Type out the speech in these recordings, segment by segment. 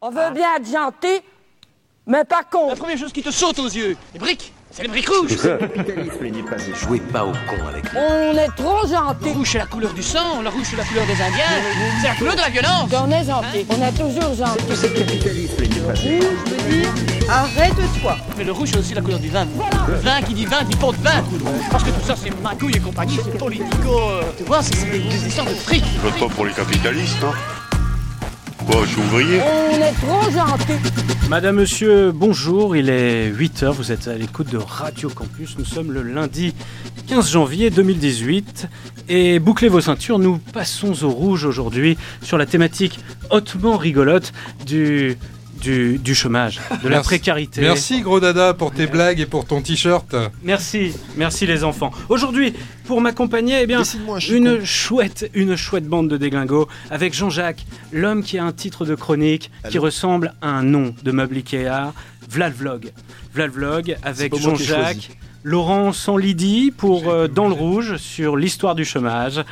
On veut bien être gentil, mais pas con. La première chose qui te saute aux yeux, les briques, c'est les briques rouges. capitalisme n'est pas Jouez pas au con avec lui. On est trop Le gentil. rouge c'est la couleur du sang, le rouge c'est la couleur des Indiens, c'est la couleur de la violence. On est gentil. On est toujours gentil. Ce capitalisme Arrête-toi. Mais le rouge c'est aussi la couleur du vin. Le vin qui dit vin dit pot de vin. Parce que tout ça c'est magouille et compagnie, c'est politico. euh, tu vois, c'est c'est des, des histoires de fric. Je vote pas pour les capitalistes, hein. Bon, je suis ouvrier. On est trop gentil. Madame, Monsieur, bonjour, il est 8h, vous êtes à l'écoute de Radio Campus, nous sommes le lundi 15 janvier 2018 et bouclez vos ceintures, nous passons au rouge aujourd'hui sur la thématique hautement rigolote du, du, du chômage, de la précarité. Merci gros dada pour tes blagues et pour ton t-shirt. Merci, merci les enfants. Aujourd'hui, pour m'accompagner, eh bien, une chouette, une chouette bande de déglingos avec Jean-Jacques, l'homme qui a un titre de chronique qui ressemble à un nom de meuble Ikea, Vlalvlog. Vlalvlog avec Jean-Jacques, Laurent Sanlidi pour euh, Dans le Rouge sur l'histoire du chômage.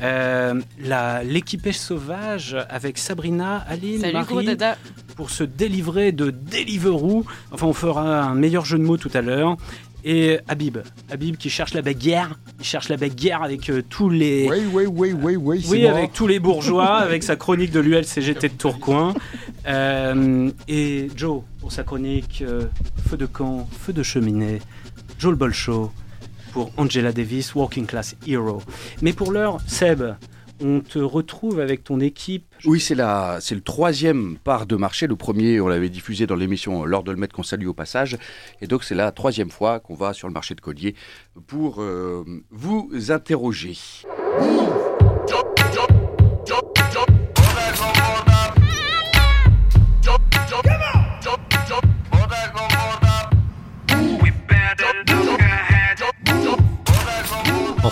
Euh, la- L'équipage sauvage avec Sabrina, Aline, Salut gros Marie dada. pour se délivrer de Deliveroo. Enfin, on fera un meilleur jeu de mots tout à l'heure. Et Habib, Habib qui cherche la bagarre, il cherche la bagarre avec euh, tous les, Oui, oui, oui, oui, oui, c'est oui, moi. avec tous les bourgeois, avec sa chronique de l'ULCGT de Tourcoing. Euh, et Joe, pour sa chronique euh, Feu de camp, Feu de cheminée. Joe le Bolcho pour Angela Davis, Working Class Hero. Mais pour l'heure, Seb, on te retrouve avec ton équipe. Oui, c'est la, c'est le troisième part de marché. Le premier, on l'avait diffusé dans l'émission L'Or de le Maître qu'on salue au passage. Et donc, c'est la troisième fois qu'on va sur le marché de Collier pour euh, vous interroger.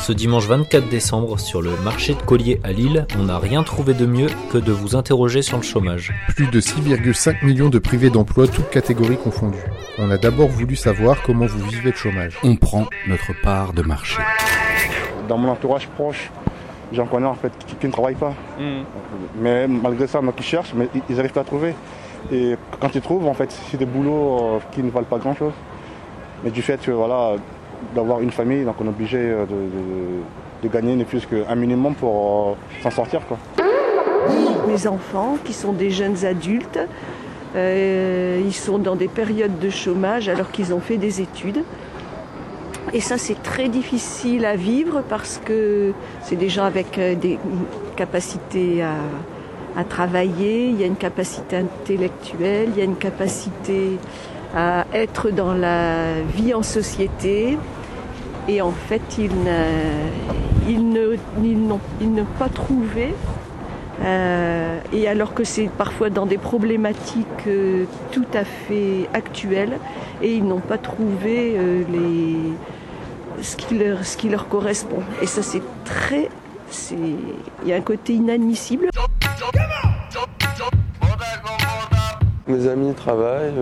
Ce dimanche 24 décembre, sur le marché de Collier à Lille, on n'a rien trouvé de mieux que de vous interroger sur le chômage. Plus de 6,5 millions de privés d'emploi, toutes catégories confondues. On a d'abord voulu savoir comment vous vivez le chômage. On prend notre part de marché. Dans mon entourage proche, j'en connais en fait qui, qui ne travaillent pas. Mais malgré ça, moi qui cherchent, mais ils- ils n'arrivent pas à trouver. Et quand ils trouvent, en fait, c'est des boulots euh, qui ne valent pas grand-chose. Mais du fait que, voilà, d'avoir une famille, donc on est obligé euh, de, de- gagner ne plus qu'un minimum pour euh, s'en sortir. Quoi. Mes enfants, qui sont des jeunes adultes, euh, ils sont dans des périodes de chômage alors qu'ils ont fait des études. Et ça, c'est très difficile à vivre parce que c'est des gens avec des capacités à, à travailler, il y a une capacité intellectuelle, il y a une capacité à être dans la vie en société. Et en fait, ils, ils ne- ils n'ont ils n'ont pas trouvé euh, et alors que c'est parfois dans des problématiques euh, tout à fait actuelles, et ils n'ont pas trouvé euh, les, ce, qui leur, ce qui leur correspond. Et ça, c'est très. c'est- Il y a un côté inadmissible. Mes amis travaillent,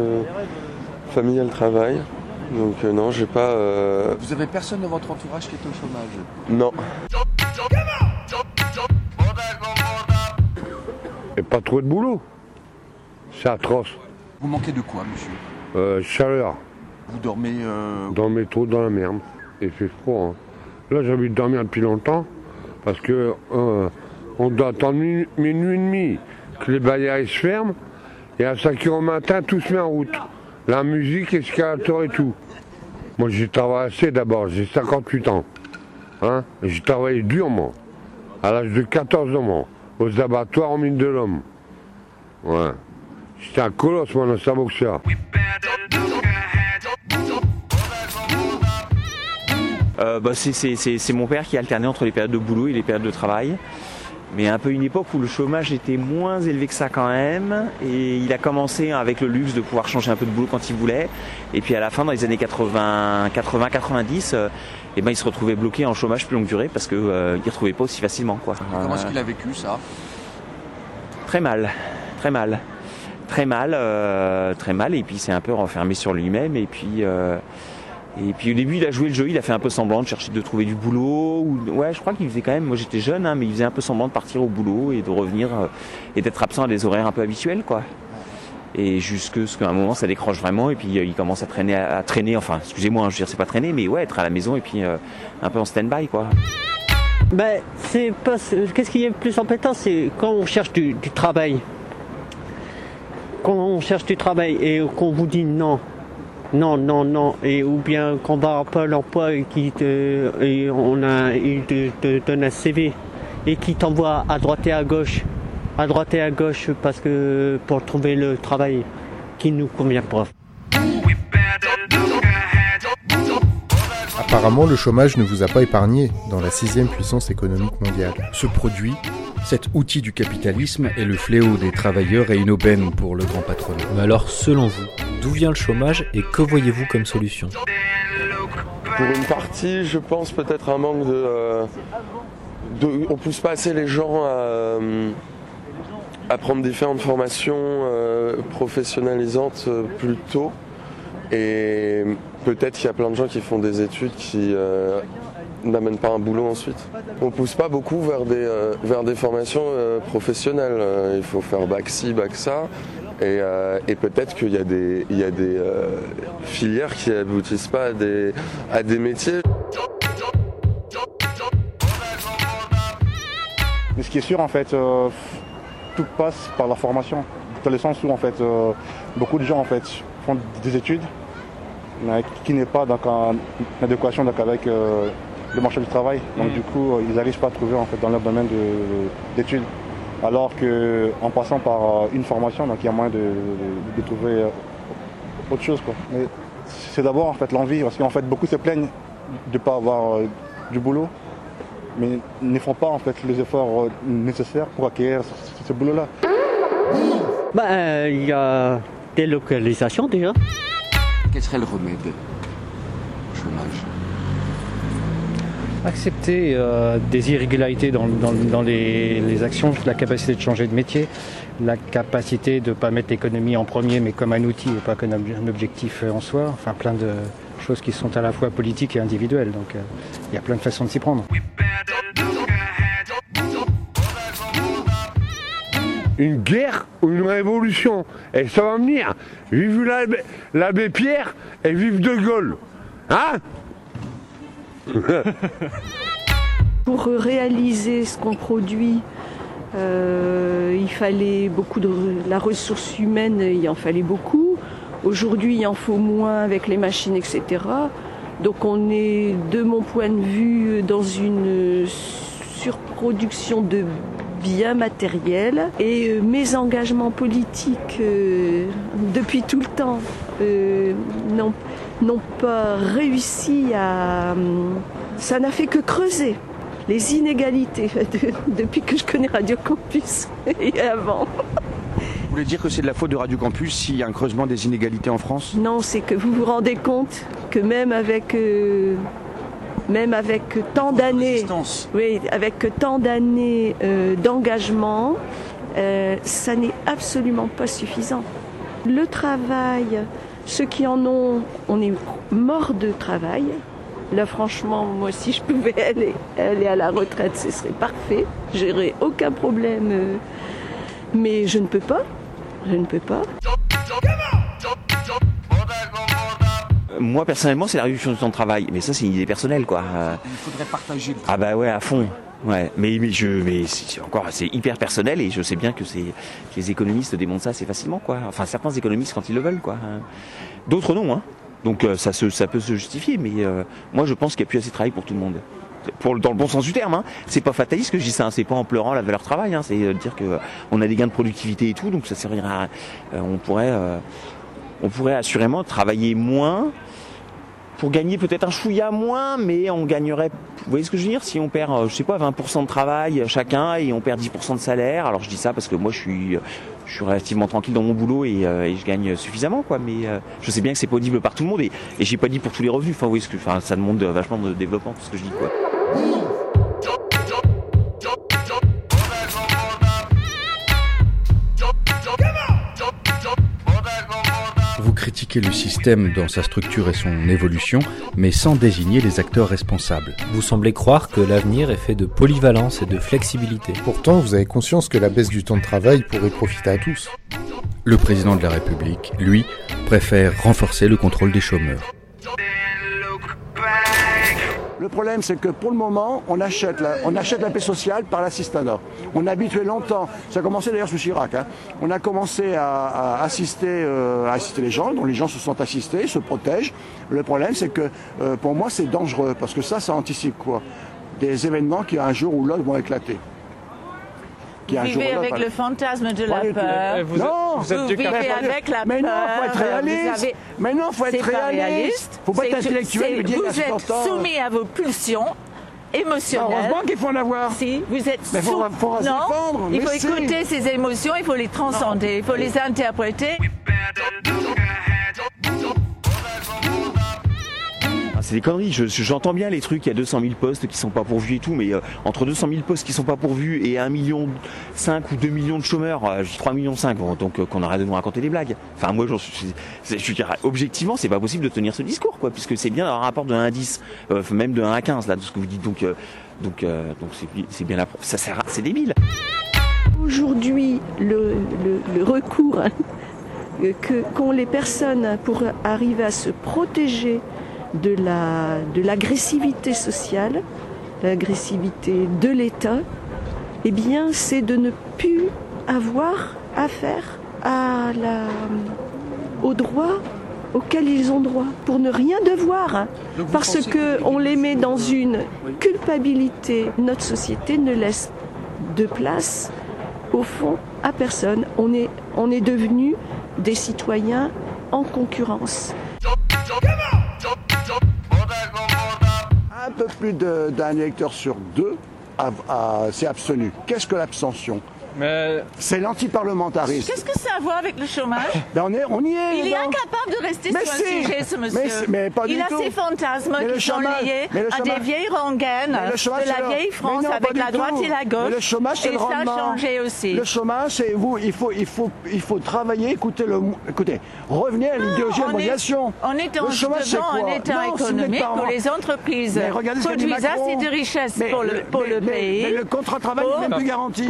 famille elle travaille. Donc euh, non, j'ai pas. euh, Vous avez personne dans votre entourage qui est au chômage Non. Et pas trop de boulot. C'est atroce. Vous manquez de quoi, monsieur Euh, chaleur. Vous dormez euh, Dans le métro, dans la merde. Et c'est froid. hein. Là, j'ai envie de dormir depuis longtemps. Parce que euh, on doit attendre minuit, minuit et demi que les barrières se ferment. Et à 5 h au matin, tout se met en route. La musique, escalator et tout. Moi, j'ai travaillé assez d'abord. J'ai 58 ans. Hein j'ai travaillé durement. À l'âge de 14 ans. Aux abattoirs en mine de l'homme. Ouais. J'étais un colosse, moi, dans un boxeur. Euh, bah, c'est mon père qui alternait entre les périodes de boulot et les périodes de travail. Mais un peu une époque où le chômage était moins élevé que ça quand même. Et il a commencé avec le luxe de pouvoir changer un peu de boulot quand il voulait. Et puis à la fin, dans les années 80, 80 90, euh, eh ben, il se retrouvait bloqué en chômage plus longue durée parce qu'il ne retrouvait pas aussi facilement. Quoi. Comment est-ce Euh, qu'il a vécu ça? Très mal, très mal, très mal, euh, très mal. Et puis il s'est un peu renfermé sur lui-même. Et puis, euh, et puis au début, il a joué le jeu. Il a fait un peu semblant de chercher de trouver du boulot. Ou, ouais, je crois qu'il faisait quand même. Moi, j'étais jeune, hein, mais il faisait un peu semblant de partir au boulot et de revenir euh, et d'être absent à des horaires un peu habituels, quoi. et jusque ce qu'à un moment ça décroche vraiment et puis euh, il commence à traîner, à, traîner, enfin excusez-moi, hein, je veux dire c'est pas traîner, mais ouais être à la maison et puis euh, un peu en stand-by quoi. Ben c'est pas, qu'est-ce qui est le plus embêtant, c'est quand on cherche du, travail, quand on cherche du travail et qu'on vous dit non, non, non, non, et ou bien qu'on va à Pôle emploi et qui te, et on a, il te donne un CV et qui t'envoie à droite et à gauche à droite et à gauche parce que pour trouver le travail qui nous convient pas. Apparemment, le chômage ne vous a pas épargné dans la sixième puissance économique mondiale. Ce produit, cet outil du capitalisme, est le fléau des travailleurs et une aubaine pour le grand patronat. Mais alors, selon vous, d'où vient le chômage et que voyez-vous comme solution Pour une partie, je pense peut-être un manque de, euh, de... On pousse pas assez les gens à... Euh, prendre différentes formations euh, professionnalisantes plus tôt. Et peut-être qu'il y a plein de gens qui font des études qui n'amènent pas un boulot ensuite. On pousse pas beaucoup vers des, vers des formations professionnelles. Il faut faire bac ci, bac ça. Et, et peut-être qu'il y a des, il y a des filières qui aboutissent pas à des, à des métiers. Mais ce qui est sûr en fait, tout passe par la formation. Dans le sens où en fait, euh, beaucoup de gens en fait, font des études mais qui n'est pas en adéquation avec euh, le marché du travail. Donc mm. du coup, ils n'arrivent pas à trouver en fait, dans leur domaine d'études. Alors qu'en passant par euh, une formation, donc il y a moyen de, trouver autre chose. Mais c'est d'abord en fait l'envie, parce qu'en fait beaucoup se plaignent de ne pas avoir du boulot mais ne font pas en fait les efforts euh, nécessaires pour acquérir ce, boulot-là. Bah, euh, il y a des localisations déjà. Quel serait le remède au chômage Accepter euh, des irrégularités dans, les, actions, la capacité de changer de métier, la capacité de ne pas mettre l'économie en premier mais comme un outil et pas comme un objectif en soi, enfin plein de choses qui sont à la fois politiques et individuelles. Donc il y a plein de façons de s'y prendre. une guerre ou une révolution. Et ça va venir. Vive l'abbé Pierre et vive De Gaulle. Hein? Pour réaliser ce qu'on produit, euh, il fallait beaucoup de la ressource humaine, il en fallait beaucoup. Aujourd'hui, il en faut moins avec les machines, etc. Donc on est, de mon point de vue, dans une surproduction de bien matériel. Et euh, mes engagements politiques euh, depuis tout le temps euh, n'ont pas réussi à... ça n'a fait que creuser les inégalités depuis que je connais Radio Campus et avant. Vous voulez dire que c'est de la faute de Radio Campus s'il y a un creusement des inégalités en France? Non, c'est que vous vous rendez compte que même avec même avec tant d'années, oui, avec tant d'années euh, d'engagement, euh, ça n'est absolument pas suffisant. Le travail, ceux qui en ont, on est mort de travail. Là, franchement, moi, si je pouvais aller, aller à la retraite, ce serait parfait. J'aurais aucun problème. Euh, mais je ne peux pas. Je ne peux pas. moi personnellement, c'est la réduction du temps de travail. Mais ça, c'est une idée personnelle, quoi. Il faudrait partager le Ah bah ouais, à fond. Ouais, mais, mais je, mais c'est encore, c'est hyper personnel et je sais bien que c'est les économistes démontrent ça assez facilement, quoi. Enfin, certains économistes quand ils le veulent, quoi. D'autres non, hein. Donc euh, ça, se, ça peut se justifier, mais euh, moi je pense qu'il n'y a plus assez de travail pour tout le monde. Pour, dans le bon sens du terme, hein. c'est pas fataliste que je dis ça, hein. c'est pas en pleurant la valeur travail, hein. c'est euh, dire que on a des gains de productivité et tout, donc ça servira. on pourrait, on pourrait assurément travailler moins pour gagner peut-être un chouïa moins, mais on gagnerait, vous voyez ce que je veux dire, si on perd, euh, je sais pas, 20% de travail chacun et on perd 10% de salaire. Alors je dis ça parce que moi je suis, je suis relativement tranquille dans mon boulot et, euh, je gagne suffisamment, quoi. Mais euh, je sais bien que c'est pas audible par tout le monde et, et j'ai pas dit pour tous les revenus. Enfin, vous voyez ce que, enfin, ça demande vachement de développement, tout ce que je dis, quoi. Critiquer le système dans sa structure et son évolution, mais sans désigner les acteurs responsables. Vous semblez croire que l'avenir est fait de polyvalence et de flexibilité. Pourtant, vous avez conscience que la baisse du temps de travail pourrait profiter à tous. Le président de la République, lui, préfère renforcer le contrôle des chômeurs. Le problème, c'est que pour le moment, on achète la, paix sociale par l'assistanat. On a habitué longtemps, ça a commencé d'ailleurs sous Chirac, hein. on a commencé à, à assister, euh, à assister les gens, dont les gens se sont assistés, se protègent. Le problème, c'est que euh, pour moi, c'est dangereux, parce que ça, ça anticipe quoi Des événements qui un jour ou l'autre vont éclater. Qui, un jour vivez avec le fantasme de la peur. Vous êtes- non, vous êtes vous du vivez avec la Mais peur. non, faut être réaliste. avez- Mais non, faut être réaliste. réaliste. Faut pas être intellectuel, dire, Vous êtes 60 ans. soumis à vos pulsions émotionnelles. Heureusement qu'il faut en avoir. Si, vous êtes Mais faut- faut non, défendre, il faut si. écouter ces émotions, il faut les transcender, il faut les interpréter. C'est des conneries, Je- je- j'entends bien les trucs, il y a 200 000 postes qui sont pas pourvus et tout, mais euh, entre 200 000 postes qui sont pas pourvus et 1 million 5 ou 2 millions de chômeurs, euh, je dis 3 millions 5, bon, donc euh, qu'on arrête de nous raconter des blagues. Enfin moi, je dire, objectivement, c'est pas possible de tenir ce discours, quoi, puisque c'est bien un rapport de 1 à 10, euh, même de 1 à 15, là, de ce que vous dites, donc donc donc c'est bien la ça sert c'est débile. Aujourd'hui, le, le- le recours qu'ont les personnes pour arriver à se protéger de la de l'agressivité sociale, l'agressivité de l'État, eh bien, c'est de ne plus avoir affaire à la aux droits auxquels ils ont droit, pour ne rien devoir, hein. Parce que- on les met dans une culpabilité. Notre société ne laisse de place, au fond, à personne. On est, on est devenu des citoyens en concurrence. Peu plus d'un électeur sur deux s'est abstenu. Qu'est-ce que l'abstention? C'est l'antiparlementarisme. Qu'est-ce que ça a à voir avec le chômage Ben on, est, on y est. Il est incapable de rester Mais sur un sujet, ce monsieur. Mais pas du il a ses fantasmes Mais qui sont chômage- liés à des vieilles rengaines chômage, de la le- vieille France non, avec la droite tout. et la gauche. Mais le chômage, c'est le ça a changé aussi. Le chômage, c'est vous. Il faut, il faut, il faut, il faut travailler. Écoutez, le, écoutez, revenez à l'idéologie de on est- mondialisation. On est en Le chômage, c'est devant quoi un état Non, économique où les entreprises produisent assez de richesses pour le, pays. mais le contrat de travail n'est même plus garanti.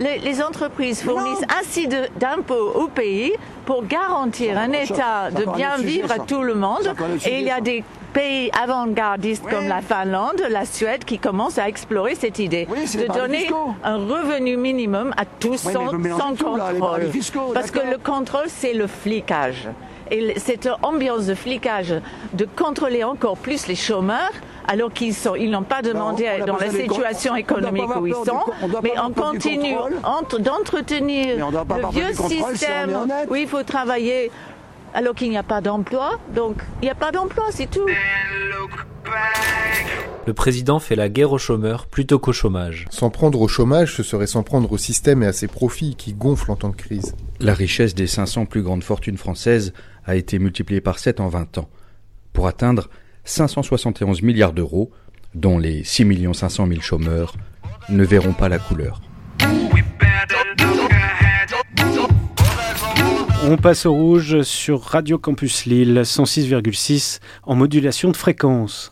Les, les entreprises fournissent assez de- d'impôts au pays pour garantir un état ça de bien vivre à tout le monde. Et il y a des pays avant-gardistes comme la Finlande, la Suède qui commencent à explorer cette idée de donner un revenu minimum à tous Oui, sans, sans tout, contrôle. fiscaux, Parce que le contrôle, c'est le flicage. Et cette ambiance de flicage, de contrôler encore plus les chômeurs, alors qu'ils sont, ils n'ont pas demandé on a dans la situation on économique où ils sont, on mais on continue d'entretenir on le vieux si on système où il faut travailler alors qu'il n'y a pas d'emploi. Donc, il n'y a pas d'emploi, c'est tout. Le président fait la guerre aux chômeurs plutôt qu'au chômage. S'en prendre au chômage, ce serait s'en prendre au système et à ses profits qui gonflent en temps de crise. La richesse des 500 plus grandes fortunes françaises a été multipliée par 7 en 20 ans, pour atteindre 571 milliards d'euros, dont les 6 500 000 chômeurs ne verront pas la couleur. On passe au rouge sur Radio Campus Lille 106,6 en modulation de fréquence.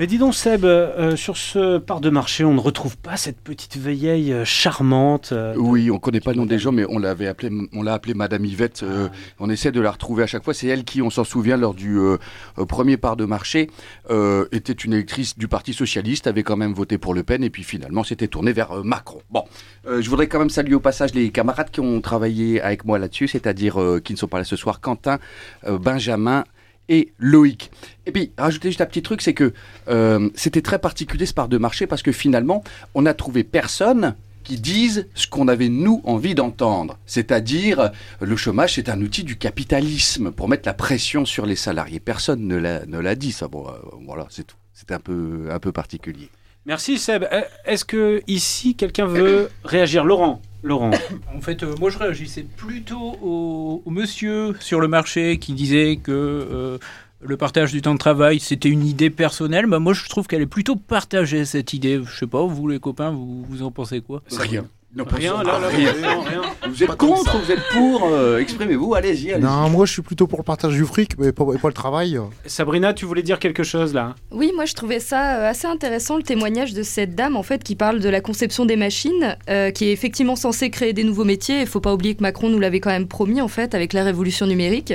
Mais dis donc Seb, euh, sur ce part de marché, on ne retrouve pas cette petite vieille euh, charmante. euh, Oui, on connaît pas le nom des gens, mais on l'avait appelé, on l'a appelé Madame Yvette. euh, on essaie de la retrouver à chaque fois. C'est elle qui, on s'en souvient, lors du euh, euh, premier part de marché, euh, était une électrice du Parti socialiste, avait quand même voté pour Le Pen, et puis finalement s'était tournée vers euh, Macron. Bon, euh, je voudrais quand même saluer au passage les camarades qui ont travaillé avec moi là-dessus, c'est-à-dire euh, qui ne sont pas là ce soir, Quentin, euh, Benjamin et Loïc. Et puis, rajouter juste un petit truc, c'est que euh, c'était très particulier ce part de marché parce que finalement, on n'a trouvé personne qui disent ce qu'on avait nous envie d'entendre, c'est-à-dire le chômage c'est un outil du capitalisme pour mettre la pression sur les salariés. Personne ne l'a ne l'a dit ça. Bon, euh, voilà, c'est tout. C'était un peu un peu particulier. Merci Seb. Euh, Est-ce que ici quelqu'un veut réagir? Laurent Laurent. En fait, euh, moi je réagissais plutôt au, au monsieur sur le marché qui disait que euh, le partage du temps de travail c'était une idée personnelle. Bah, moi je trouve qu'elle est plutôt partagée cette idée. Je sais pas, vous les copains, vous, vous en pensez quoi? Rien. Non, pas Rien, là, là, Rien. rien, rien. Vous êtes contre, vous êtes pour euh, Exprimez-vous, allez-y. Non, moi je suis plutôt pour le partage du fric, mais pas, pas le travail. Sabrina, tu voulais dire quelque chose là Oui, moi je trouvais ça euh, assez intéressant le témoignage de cette dame en fait qui parle de la conception des machines, euh, qui est effectivement censée créer des nouveaux métiers. Il faut pas oublier que Macron nous l'avait quand même promis en fait avec la révolution numérique.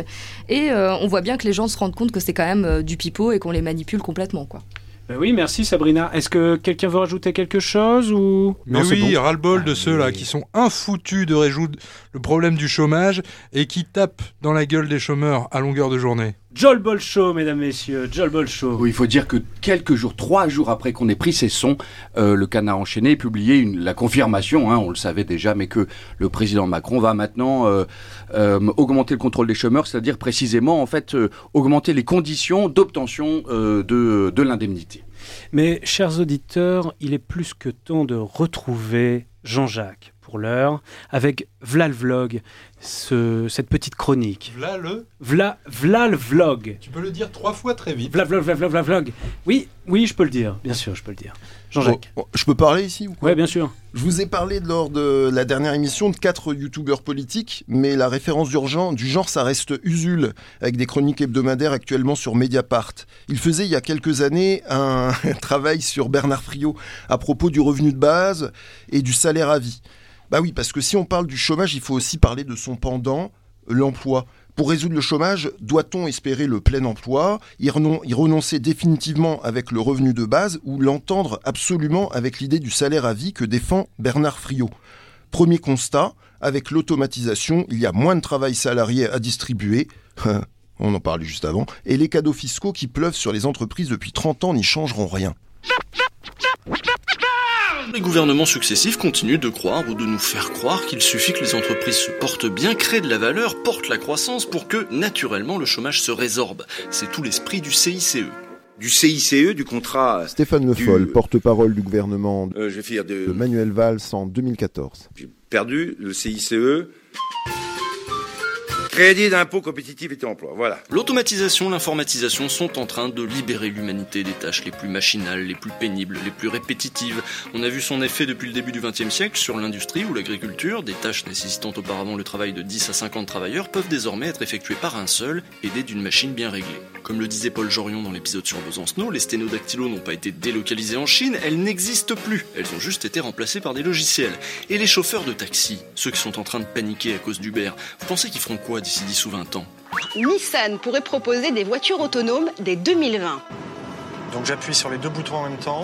Et euh, on voit bien que les gens se rendent compte que c'est quand même euh, du pipeau et qu'on les manipule complètement quoi. Ben oui, merci Sabrina. Est-ce que quelqu'un veut rajouter quelque chose ou? Mais Non, c'est oui, bon. ras-le-bol de ceux-là qui sont infoutus de résoudre le problème du chômage et qui tapent dans la gueule des chômeurs à longueur de journée. Joel Bolshaw, mesdames, messieurs, Joel Bolshaw. Oui, il faut dire que quelques jours, trois jours après qu'on ait pris ces sons, euh, le Canard enchaîné a publié une- la confirmation, hein, on le savait déjà, mais que le président Macron va maintenant euh, euh, augmenter le contrôle des chômeurs, c'est-à-dire précisément en fait augmenter les conditions d'obtention de, de l'indemnité. Mais, chers auditeurs, il est plus que temps de retrouver Jean-Jacques, pour l'heure, avec Vla le Vlog, ce- cette petite chronique. V'là le? Vla, Vla le Vlog. Tu peux le dire trois fois très vite. Vla, vla, vla, vla, vla, vlog. Oui, oui, je peux le dire, bien sûr, je peux le dire. Jean-Jacques. Bon, bon, je peux parler ici ou quoi? Ouais, bien sûr. Je vous ai parlé lors de la dernière émission de quatre youtubeurs politiques, mais la référence d'urgent du genre, ça reste Usul, avec des chroniques hebdomadaires actuellement sur Mediapart. Il faisait il y a quelques années un travail sur Bernard Friot à propos du revenu de base et du salaire à vie. Bah oui, parce que si on parle du chômage, il faut aussi parler de son pendant, l'emploi. Pour résoudre le chômage, doit-on espérer le plein emploi, y, renon- y renoncer définitivement avec le revenu de base ou l'entendre absolument avec l'idée du salaire à vie que défend Bernard Friot? Premier constat, avec l'automatisation, il y a moins de travail salarié à distribuer. On en parlait juste avant. Et les cadeaux fiscaux qui pleuvent sur les entreprises depuis 30 ans n'y changeront rien. Les gouvernements successifs continuent de croire ou de nous faire croire qu'il suffit que les entreprises se portent bien, créent de la valeur, portent la croissance pour que, naturellement, le chômage se résorbe. C'est tout l'esprit du CICE. Du CICE, du contrat. Stéphane Le du- Foll, porte-parole du gouvernement Euh, je vais finir de. de Manuel Valls en 2014. Perdu, le CICE. Crédit d'impôt compétitif et emploi. Voilà. L'automatisation, l'informatisation sont en train de libérer l'humanité des tâches les plus machinales, les plus pénibles, les plus répétitives. On a vu son effet depuis le début du XXe siècle sur l'industrie ou l'agriculture. Des tâches nécessitant auparavant le travail de 10 à 50 travailleurs peuvent désormais être effectuées par un seul, aidé d'une machine bien réglée. Comme le disait Paul Jorion dans l'épisode sur Besancenot, les sténodactylos n'ont pas été délocalisés en Chine, elles n'existent plus. Elles ont juste été remplacées par des logiciels. Et les chauffeurs de taxi, ceux qui sont en train de paniquer à cause d'Uber, vous pensez qu'ils feront quoi d'ici 10 ou 20 ans Nissan pourrait proposer des voitures autonomes dès 2020. Donc j'appuie sur les deux boutons en même temps.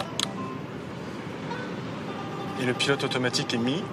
Et le pilote automatique est mis.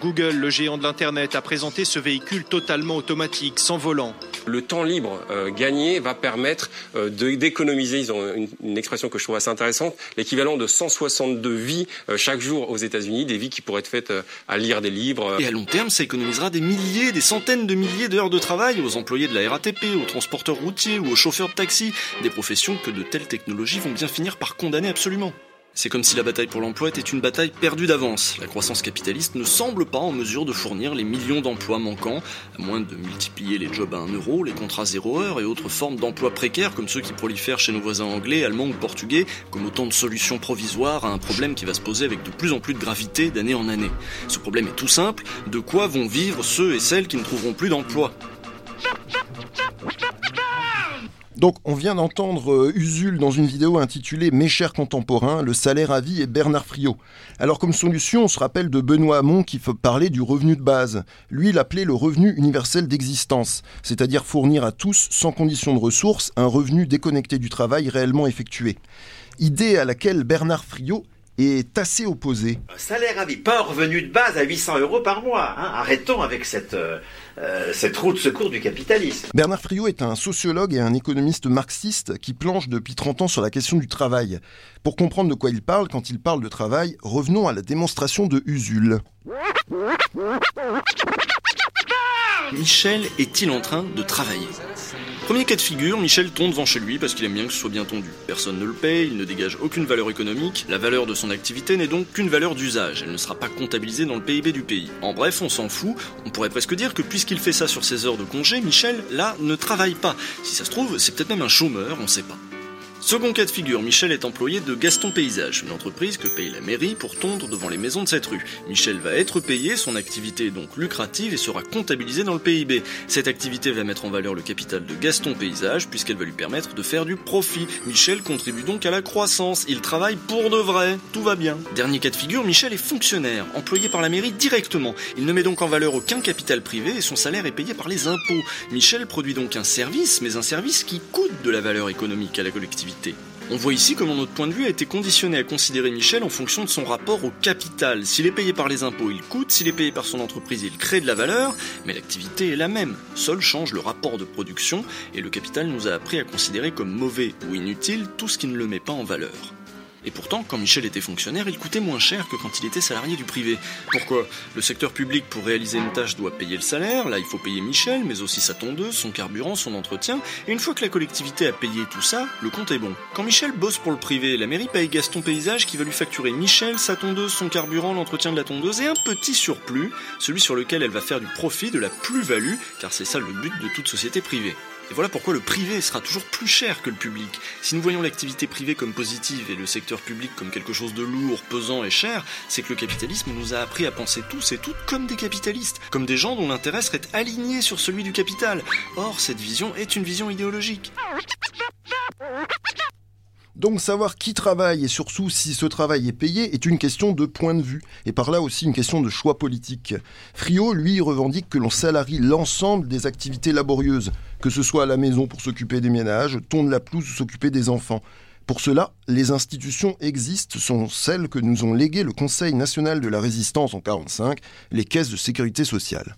Google, le géant de l'Internet, a présenté ce véhicule totalement automatique, sans volant. Le temps libre euh, gagné va permettre euh, d'économiser, ils ont une, expression que je trouve assez intéressante, l'équivalent de 162 vies euh, chaque jour aux États-Unis, des vies qui pourraient être faites à lire des livres. Et à long terme, ça économisera des milliers, des centaines de milliers d'heures de travail aux employés de la RATP, aux transporteurs routiers ou aux chauffeurs de taxi, des professions que de telles technologies vont bien finir par condamner absolument. C'est comme si la bataille pour l'emploi était une bataille perdue d'avance. La croissance capitaliste ne semble pas en mesure de fournir les millions d'emplois manquants, à moins de multiplier les jobs à 1 euro, les contrats zéro heure et autres formes d'emplois précaires comme ceux qui prolifèrent chez nos voisins anglais, allemands ou portugais, comme autant de solutions provisoires à un problème qui va se poser avec de plus en plus de gravité d'année en année. Ce problème est tout simple, de quoi vont vivre ceux et celles qui ne trouveront plus d'emploi? Donc on vient d'entendre euh, Usul dans une vidéo intitulée Mes chers contemporains, le salaire à vie et Bernard Friot. Alors comme solution, on se rappelle de Benoît Hamon qui parler du revenu de base. Lui, il le revenu universel d'existence, c'est-à-dire fournir à tous, sans condition de ressources, un revenu déconnecté du travail réellement effectué. Idée à laquelle Bernard Friot est assez opposé. Salaire à vie, pas un revenu de base à 800 euros par mois. hein. Arrêtons avec cette, euh, euh, cette roue de secours du capitalisme. Bernard Friot est un sociologue et un économiste marxiste qui planche depuis 30 ans sur la question du travail. Pour comprendre de quoi il parle quand il parle de travail, revenons à la démonstration de Usul. Michel est-il en train de travailler? Premier cas de figure, Michel tombe devant chez lui parce qu'il aime bien que ce soit bien tondu. Personne ne le paye, il ne dégage aucune valeur économique, la valeur de son activité n'est donc qu'une valeur d'usage, elle ne sera pas comptabilisée dans le PIB du pays. En bref, on s'en fout, on pourrait presque dire que puisqu'il fait ça sur ses heures de congé, Michel, là, ne travaille pas. Si ça se trouve, c'est peut-être même un chômeur, on sait pas. Second cas de figure, Michel est employé de Gaston Paysage, une entreprise que paye la mairie pour tondre devant les maisons de cette rue. Michel va être payé, son activité est donc lucrative et sera comptabilisée dans le PIB. Cette activité va mettre en valeur le capital de Gaston Paysage puisqu'elle va lui permettre de faire du profit. Michel contribue donc à la croissance, il travaille pour de vrai, tout va bien. Dernier cas de figure, Michel est fonctionnaire, employé par la mairie directement. Il ne met donc en valeur aucun capital privé et son salaire est payé par les impôts. Michel produit donc un service, mais un service qui coûte de la valeur économique à la collectivité. On voit ici comment notre point de vue a été conditionné à considérer Michel en fonction de son rapport au capital. S'il est payé par les impôts, il coûte, s'il est payé par son entreprise, il crée de la valeur, mais l'activité est la même. Seul change le rapport de production, et le capital nous a appris à considérer comme mauvais ou inutile tout ce qui ne le met pas en valeur. Et pourtant, quand Michel était fonctionnaire, il coûtait moins cher que quand il était salarié du privé. Pourquoi? Le secteur public, pour réaliser une tâche, doit payer le salaire. Là, il faut payer Michel, mais aussi sa tondeuse, son carburant, son entretien. Et une fois que la collectivité a payé tout ça, le compte est bon. Quand Michel bosse pour le privé, la mairie paye Gaston Paysage qui va lui facturer Michel, sa tondeuse, son carburant, l'entretien de la tondeuse et un petit surplus, celui sur lequel elle va faire du profit, de la plus-value, car c'est ça le but de toute société privée. Et voilà pourquoi le privé sera toujours plus cher que le public. Si nous voyons l'activité privée comme positive et le secteur public comme quelque chose de lourd, pesant et cher, c'est que le capitalisme nous a appris à penser tous et toutes comme des capitalistes, comme des gens dont l'intérêt serait aligné sur celui du capital. Or, cette vision est une vision idéologique. Donc savoir qui travaille et surtout si ce travail est payé est une question de point de vue, et par là aussi une question de choix politique. Frio, lui, revendique que l'on salarie l'ensemble des activités laborieuses, que ce soit à la maison pour s'occuper des ménages, tondre la pelouse ou s'occuper des enfants. Pour cela, les institutions existent, sont celles que nous ont léguées le Conseil national de la résistance en 1945, les caisses de sécurité sociale.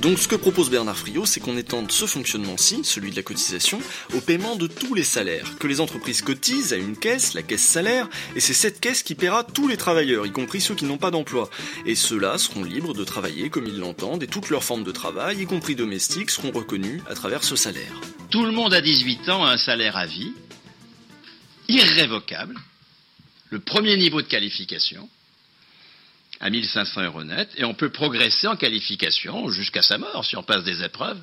Donc ce que propose Bernard Friot, c'est qu'on étende ce fonctionnement-ci, celui de la cotisation, au paiement de tous les salaires, que les entreprises cotisent à une caisse, la caisse salaire, et c'est cette caisse qui paiera tous les travailleurs, y compris ceux qui n'ont pas d'emploi. Et ceux-là seront libres de travailler comme ils l'entendent, et toutes leurs formes de travail, y compris domestiques, seront reconnues à travers ce salaire. Tout le monde à 18 ans a un salaire à vie, irrévocable, le premier niveau de qualification, à 1500 euros net, et on peut progresser en qualification jusqu'à sa mort si on passe des épreuves,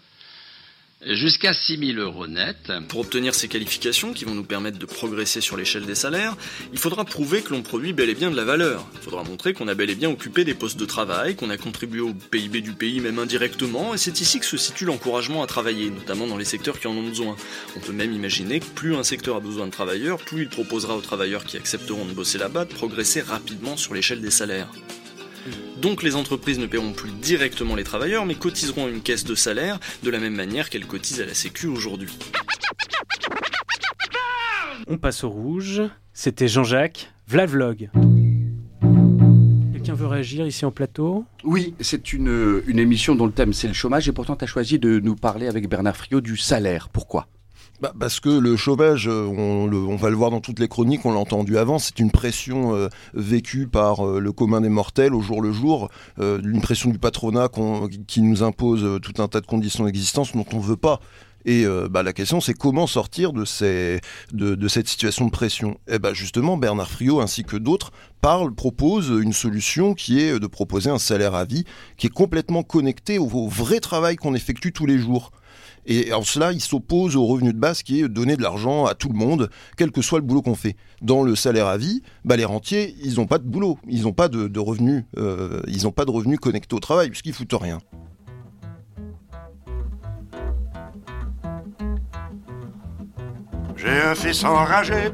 jusqu'à 6000 euros net. Pour obtenir ces qualifications qui vont nous permettre de progresser sur l'échelle des salaires, il faudra prouver que l'on produit bel et bien de la valeur. Il faudra montrer qu'on a bel et bien occupé des postes de travail, qu'on a contribué au PIB du pays même indirectement, et c'est ici que se situe l'encouragement à travailler, notamment dans les secteurs qui en ont besoin. On peut même imaginer que plus un secteur a besoin de travailleurs, plus il proposera aux travailleurs qui accepteront de bosser là-bas de progresser rapidement sur l'échelle des salaires. Donc les entreprises ne paieront plus directement les travailleurs, mais cotiseront à une caisse de salaire de la même manière qu'elles cotisent à la Sécu aujourd'hui. On passe au rouge. C'était Jean-Jacques, Vlavlog. Quelqu'un veut réagir ici en plateau? Oui, c'est une, une émission dont le thème c'est le chômage et pourtant tu as choisi de nous parler avec Bernard Friot du salaire. Pourquoi? Bah, parce que le chômage, euh, on, va le voir dans toutes les chroniques, on l'a entendu avant, c'est une pression euh, vécue par euh, le commun des mortels au jour le jour, une pression du patronat qui nous impose tout un tas de conditions d'existence dont on ne veut pas. Et bah, la question, c'est comment sortir de, cette situation de pression? Et bah, justement, Bernard Friot ainsi que d'autres parlent, proposent une solution qui est de proposer un salaire à vie qui est complètement connecté au vrai travail qu'on effectue tous les jours. Et en cela, il s'oppose au revenu de base qui est donner de l'argent à tout le monde, quel que soit le boulot qu'on fait. Dans le salaire à vie, bah, les rentiers, ils n'ont pas de boulot, ils n'ont pas de, revenus, euh, ils n'ont pas de revenus connectés au travail, puisqu'ils foutent rien. J'ai un fils enragé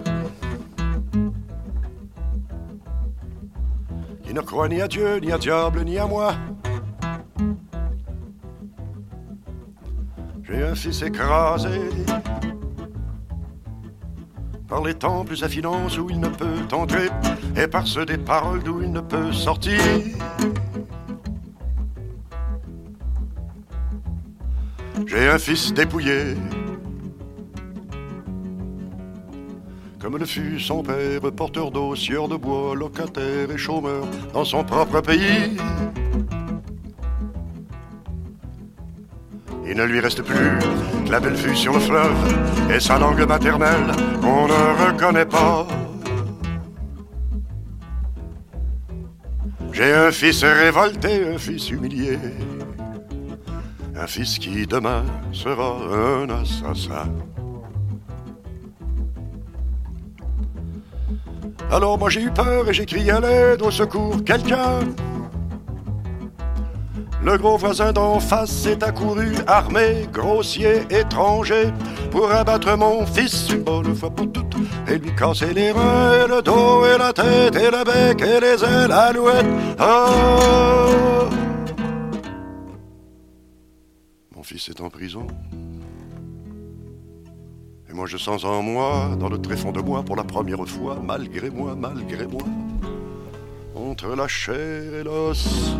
qui ne croit ni à Dieu, ni à diable, ni à moi. J'ai un fils écrasé par les temples à finances où il ne peut entrer et par ceux des paroles d'où il ne peut sortir. J'ai un fils dépouillé comme le fut son père, porteur d'eau, sieur de bois, locataire et chômeur dans son propre pays. Il ne lui reste plus que la belle vue sur le fleuve et sa langue maternelle qu'on ne reconnaît pas. J'ai un fils révolté, un fils humilié, un fils qui demain sera un assassin. Alors moi j'ai eu peur et j'ai crié à l'aide, au secours, quelqu'un. Le gros voisin d'en face s'est accouru, armé, grossier, étranger, pour abattre mon fils une bonne fois pour toutes, et lui casser les reins, et le dos, et la tête, et le bec, et les ailes, alouette. Ah Mon fils est en prison. Et moi je sens en moi, dans le tréfonds de moi, pour la première fois, malgré moi, malgré moi, entre la chair et l'os,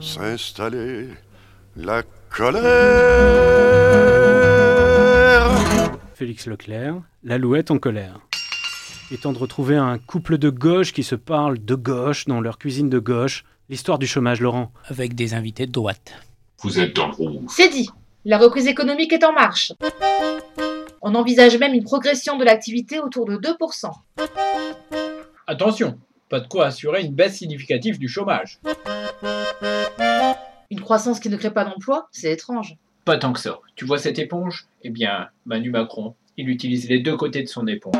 s'installer la colère. Félix Leclerc, l'alouette en colère. Et temps de retrouver un couple de gauche qui se parlent de gauche dans leur cuisine de gauche. L'histoire du chômage, Laurent. Avec des invités de droite. Vous êtes dans le rouge. C'est dit. La reprise économique est en marche. On envisage même une progression de l'activité autour de 2%. Attention, pas de quoi assurer une baisse significative du chômage. Une croissance qui ne crée pas d'emploi, c'est étrange. Pas tant que ça. Tu vois cette éponge? Eh bien, Manu Macron, il utilise les deux côtés de son éponge.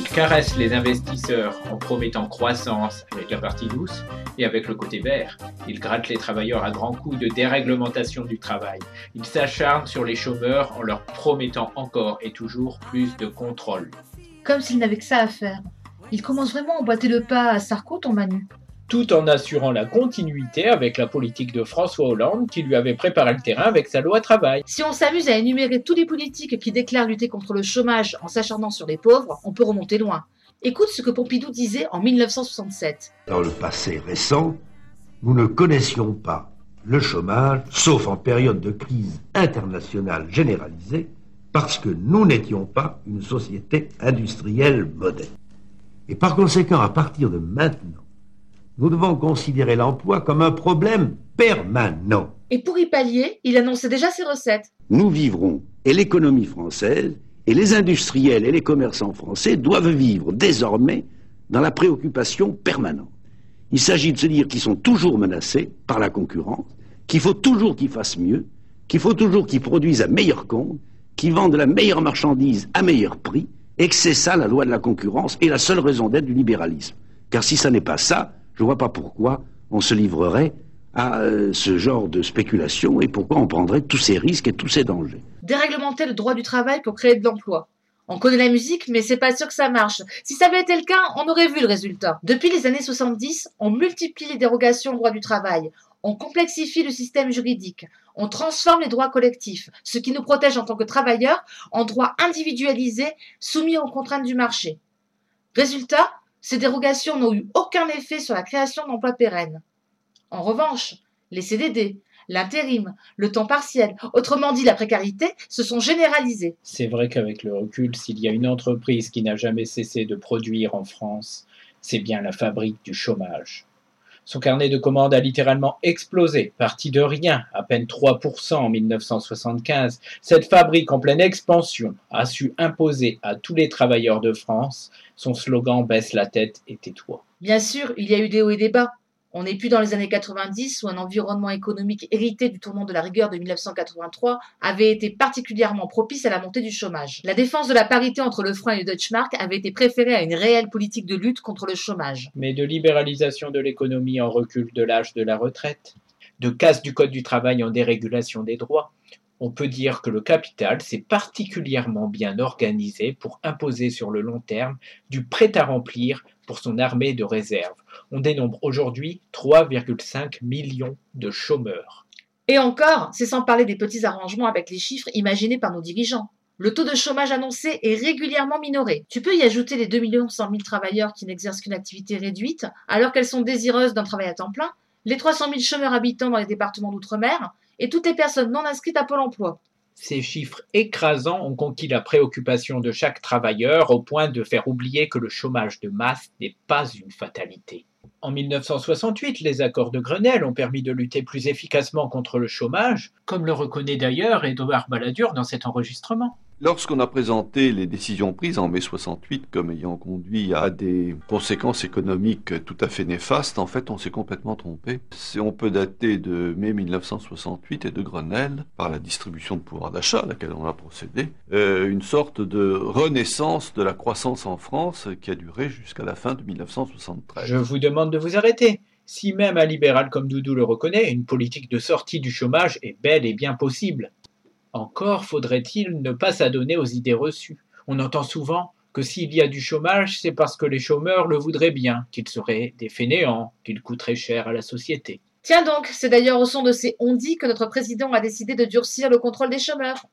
Il caresse les investisseurs en promettant croissance avec la partie douce et avec le côté vert. Il gratte les travailleurs à grands coups de déréglementation du travail. Il s'acharne sur les chômeurs en leur promettant encore et toujours plus de contrôle. Comme s'il n'avait que ça à faire. Il commence vraiment à emboîter le pas à Sarko, ton Manu. Tout en assurant la continuité avec la politique de François Hollande qui lui avait préparé le terrain avec sa loi travail. Si on s'amuse à énumérer tous les politiques qui déclarent lutter contre le chômage en s'acharnant sur les pauvres, on peut remonter loin. Écoute ce que Pompidou disait en 1967. Dans le passé récent, nous ne connaissions pas le chômage, sauf en période de crise internationale généralisée, parce que nous n'étions pas une société industrielle moderne. Et par conséquent, à partir de maintenant, nous devons considérer l'emploi comme un problème permanent. Et pour y pallier, il annonçait déjà ses recettes. Nous vivrons, et l'économie française, et les industriels et les commerçants français doivent vivre désormais dans la préoccupation permanente. Il s'agit de se dire qu'ils sont toujours menacés par la concurrence, qu'il faut toujours qu'ils fassent mieux, qu'il faut toujours qu'ils produisent à meilleur compte, qu'ils vendent la meilleure marchandise à meilleur prix, et que c'est ça la loi de la concurrence et la seule raison d'être du libéralisme. Car si ça n'est pas ça, je ne vois pas pourquoi on se livrerait à euh, ce genre de spéculation et pourquoi on prendrait tous ces risques et tous ces dangers. Déréglementer le droit du travail pour créer de l'emploi. On connaît la musique, mais c'est pas sûr que ça marche. Si ça avait été le cas, on aurait vu le résultat. Depuis les années 70, on multiplie les dérogations au droit du travail. On complexifie le système juridique. On transforme les droits collectifs, ce qui nous protège en tant que travailleurs, en droits individualisés soumis aux contraintes du marché. Résultat, ces dérogations n'ont eu aucun effet sur la création d'emplois pérennes. En revanche, les CDD, l'intérim, le temps partiel, autrement dit la précarité, se sont généralisés. C'est vrai qu'avec le recul, s'il y a une entreprise qui n'a jamais cessé de produire en France, c'est bien la fabrique du chômage. Son carnet de commandes a littéralement explosé, parti de rien, à peine 3% en 1975. Cette fabrique en pleine expansion a su imposer à tous les travailleurs de France son slogan Baisse la tête et tais-toi. Bien sûr, il y a eu des hauts et des bas. On n'est plus dans les années 90 où un environnement économique hérité du tournant de la rigueur de 1983 avait été particulièrement propice à la montée du chômage. La défense de la parité entre le franc et le Deutschmark avait été préférée à une réelle politique de lutte contre le chômage. Mais de libéralisation de l'économie en recul de l'âge de la retraite, de casse du code du travail en dérégulation des droits, on peut dire que le capital s'est particulièrement bien organisé pour imposer sur le long terme du prêt à remplir son armée de réserve. On dénombre aujourd'hui 3,5 millions de chômeurs. Et encore, c'est sans parler des petits arrangements avec les chiffres imaginés par nos dirigeants. Le taux de chômage annoncé est régulièrement minoré. Tu peux y ajouter les 2 100 000 travailleurs qui n'exercent qu'une activité réduite, alors qu'elles sont désireuses d'un travail à temps plein, les 300 000 chômeurs habitants dans les départements d'outre-mer, et toutes les personnes non inscrites à Pôle emploi. Ces chiffres écrasants ont conquis la préoccupation de chaque travailleur au point de faire oublier que le chômage de masse n'est pas une fatalité. En 1968, les accords de Grenelle ont permis de lutter plus efficacement contre le chômage, comme le reconnaît d'ailleurs Édouard Balladur dans cet enregistrement. Lorsqu'on a présenté les décisions prises en mai 68 comme ayant conduit à des conséquences économiques tout à fait néfastes, en fait, on s'est complètement trompé. On peut dater de mai 1968 et de Grenelle, par la distribution de pouvoir d'achat à laquelle on a procédé, euh, une sorte de renaissance de la croissance en France qui a duré jusqu'à la fin de 1973. Je vous demande de vous arrêter. Si même un libéral comme Doudou le reconnaît, une politique de sortie du chômage est bel et bien possible. Encore faudrait-il ne pas s'adonner aux idées reçues. On entend souvent que s'il y a du chômage, c'est parce que les chômeurs le voudraient bien, qu'ils seraient des fainéants, qu'ils coûteraient cher à la société. Tiens donc, c'est d'ailleurs au son de ces on-dit que notre président a décidé de durcir le contrôle des chômeurs.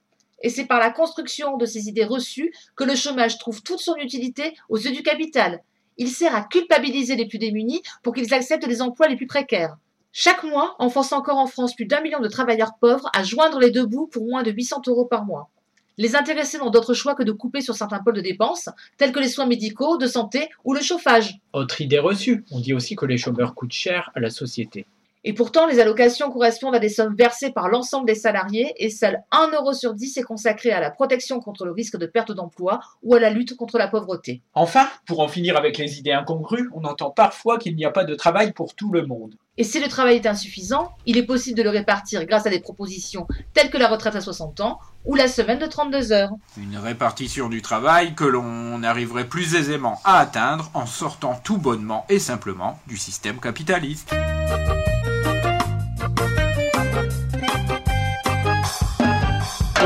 Et c'est par la construction de ces idées reçues que le chômage trouve toute son utilité aux yeux du capital. Il sert à culpabiliser les plus démunis pour qu'ils acceptent les emplois les plus précaires. Chaque mois, on force encore en France plus d'un million de travailleurs pauvres à joindre les deux bouts pour moins de 800 euros par mois. Les intéressés n'ont d'autre choix que de couper sur certains pôles de dépenses, tels que les soins médicaux, de santé ou le chauffage. Autre idée reçue, on dit aussi que les chômeurs coûtent cher à la société. Et pourtant, les allocations correspondent à des sommes versées par l'ensemble des salariés et seul 1 euro sur 10 est consacré à la protection contre le risque de perte d'emploi ou à la lutte contre la pauvreté. Enfin, pour en finir avec les idées incongrues, on entend parfois qu'il n'y a pas de travail pour tout le monde. Et si le travail est insuffisant, il est possible de le répartir grâce à des propositions telles que la retraite à 60 ans ou la semaine de 32 heures. Une répartition du travail que l'on arriverait plus aisément à atteindre en sortant tout bonnement et simplement du système capitaliste.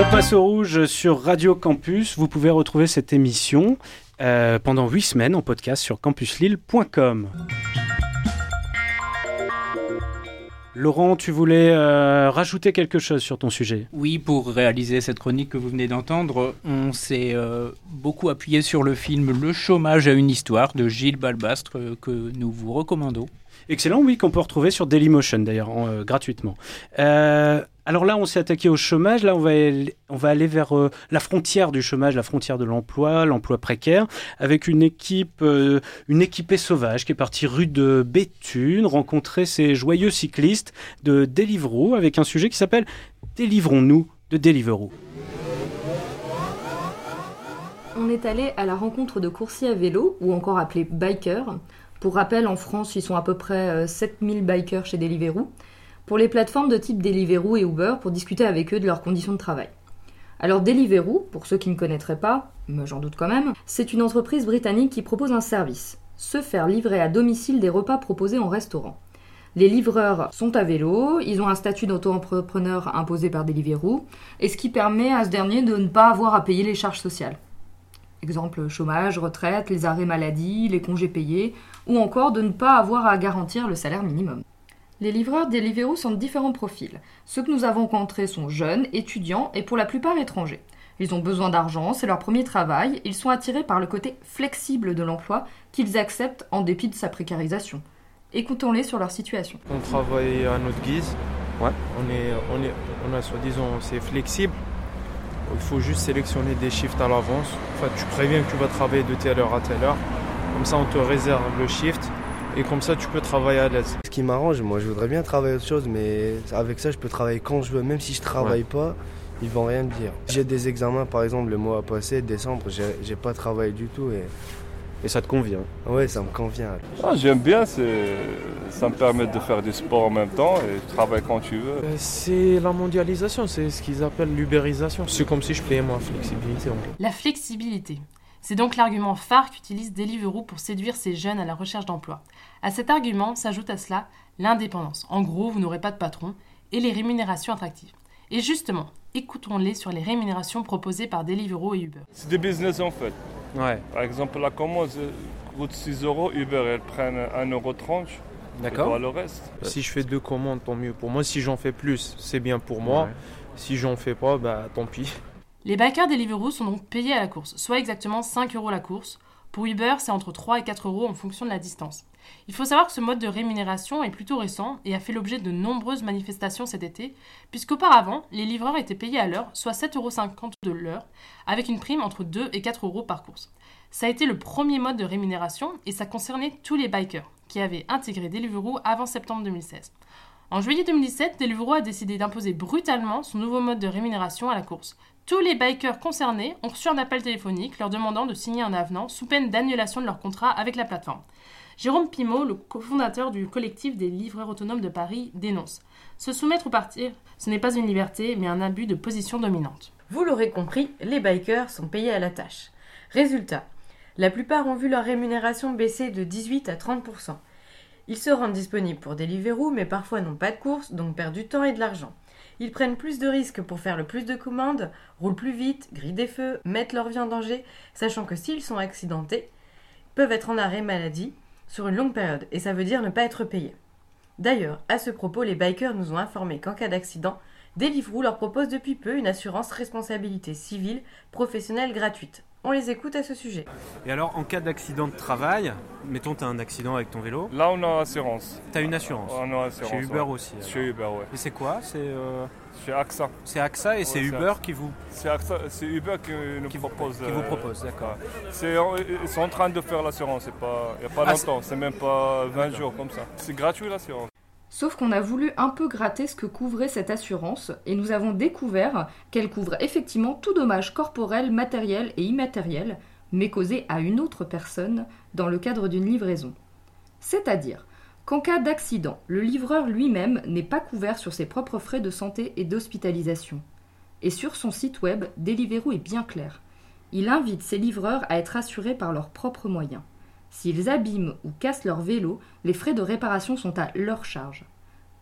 On passe au rouge sur Radio Campus. Vous pouvez retrouver cette émission euh, pendant 8 semaines en podcast sur campuslille.com. Laurent, tu voulais euh, rajouter quelque chose sur ton sujet? Oui, pour réaliser cette chronique que vous venez d'entendre, on s'est euh, beaucoup appuyé sur le film Le chômage à une histoire de Gilles Balbastre que nous vous recommandons. Excellent, oui, qu'on peut retrouver sur Dailymotion d'ailleurs, euh, gratuitement. Euh, alors là, on s'est attaqué au chômage. Là, on va, aller- vers euh, la frontière du chômage, la frontière de l'emploi, l'emploi précaire, avec une équipe, une équipée sauvage qui est partie rue de Béthune rencontrer ces joyeux cyclistes de Deliveroo avec un sujet qui s'appelle Délivrons-nous de Deliveroo. On est allé à la rencontre de coursiers à vélo, ou encore appelés bikers. Pour rappel, en France, ils sont à peu près euh, 7000 bikers chez Deliveroo, pour les plateformes de type Deliveroo et Uber pour discuter avec eux de leurs conditions de travail. Alors Deliveroo, pour ceux qui ne connaîtraient pas, mais j'en doute quand même, c'est une entreprise britannique qui propose un service, se faire livrer à domicile des repas proposés en restaurant. Les livreurs sont à vélo, ils ont un statut d'auto-entrepreneur imposé par Deliveroo, et ce qui permet à ce dernier de ne pas avoir à payer les charges sociales. Exemple chômage, retraite, les arrêts maladie, les congés payés, ou encore de ne pas avoir à garantir le salaire minimum. Les livreurs Deliveroo sont de différents profils. Ceux que nous avons rencontrés sont jeunes, étudiants et pour la plupart étrangers. Ils ont besoin d'argent, c'est leur premier travail, ils sont attirés par le côté flexible de l'emploi qu'ils acceptent en dépit de sa précarisation. Écoutons-les sur leur situation. On travaille à notre guise. Ouais. On est, on est, on a soi-disant, c'est flexible. Il faut juste sélectionner des shifts à l'avance. Enfin, tu préviens que tu vas travailler de telle heure à telle heure. Comme ça, on te réserve le shift. Et comme ça, tu peux travailler à l'aise. Ce qui m'arrange, moi, je voudrais bien travailler autre chose, mais avec ça, je peux travailler quand je veux. Même si je travaille pas, ils vont rien me dire. J'ai des examens, par exemple, le mois passé, décembre, j'ai pas travaillé du tout. Et... Et ça te convient Ouais, ça me convient. Ah, J'aime bien, c'est- ça me permet de faire du sport en même temps et je travaille quand tu veux. Euh, C'est la mondialisation, c'est ce qu'ils appellent l'ubérisation. C'est comme si je payais ma flexibilité. en fait. La flexibilité. C'est donc l'argument phare qu'utilise Deliveroo pour séduire ces jeunes à la recherche d'emploi. À cet argument s'ajoute à cela l'indépendance. En gros, vous n'aurez pas de patron et les rémunérations attractives. Et justement, écoutons-les sur les rémunérations proposées par Deliveroo et Uber. C'est des business en fait. Ouais. Par exemple, la commande coûte 6 euros, Uber, elle prennent 1,30€. D'accord. Toi, le reste. Si je fais deux commandes, tant mieux pour moi. Si j'en fais plus, c'est bien pour moi. Ouais. Si j'en fais pas, bah tant pis. Les bikers Deliveroo sont donc payés à la course, soit exactement 5 euros la course. Pour Uber, c'est entre 3 et 4 euros en fonction de la distance. Il faut savoir que ce mode de rémunération est plutôt récent et a fait l'objet de nombreuses manifestations cet été, puisqu'auparavant, les livreurs étaient payés à l'heure, soit 7,50 euros de l'heure, avec une prime entre 2 et 4 euros par course. Ça a été le premier mode de rémunération et ça concernait tous les bikers qui avaient intégré Deliveroo avant septembre 2016. En juillet 2017, Deliveroo a décidé d'imposer brutalement son nouveau mode de rémunération à la course. Tous les bikers concernés ont reçu un appel téléphonique leur demandant de signer un avenant sous peine d'annulation de leur contrat avec la plateforme. Jérôme Pimot, le cofondateur du collectif des livreurs autonomes de Paris, dénonce Se soumettre ou partir, ce n'est pas une liberté, mais un abus de position dominante. Vous l'aurez compris, les bikers sont payés à la tâche. Résultat, la plupart ont vu leur rémunération baisser de 18 à 30 Ils se rendent disponibles pour Deliveroo, mais parfois n'ont pas de course, donc perdent du temps et de l'argent. Ils prennent plus de risques pour faire le plus de commandes, roulent plus vite, grillent des feux, mettent leur vie en danger, sachant que s'ils sont accidentés, peuvent être en arrêt maladie sur une longue période, et ça veut dire ne pas être payés. D'ailleurs, à ce propos, les bikers nous ont informé qu'en cas d'accident, Deliveroo leur propose depuis peu une assurance responsabilité civile professionnelle gratuite. On les écoute à ce sujet. Et alors, en cas d'accident de travail, mettons, tu as un accident avec ton vélo. Là, on a assurance. Tu as une assurance On a assurance. Chez Uber ouais. aussi. alors. Chez Uber, ouais. Et c'est quoi? C'est euh, Chez AXA. c'est AXA et c'est Uber AXA. qui vous. C'est AXA, c'est Uber qui nous propose. qui vous euh, propose, d'accord. C'est, ils sont en train de faire l'assurance. C'est pas, il n'y a pas Ah, longtemps. C'est même pas 20 jours comme ça. C'est gratuit l'assurance. Sauf qu'on a voulu un peu gratter ce que couvrait cette assurance et nous avons découvert qu'elle couvre effectivement tout dommage corporel, matériel et immatériel, mais causé à une autre personne dans le cadre d'une livraison. C'est-à-dire qu'en cas d'accident, le livreur lui-même n'est pas couvert sur ses propres frais de santé et d'hospitalisation. Et sur son site web, Deliveroo est bien clair. Il invite ses livreurs à être assurés par leurs propres moyens. S'ils abîment ou cassent leur vélo, les frais de réparation sont à leur charge.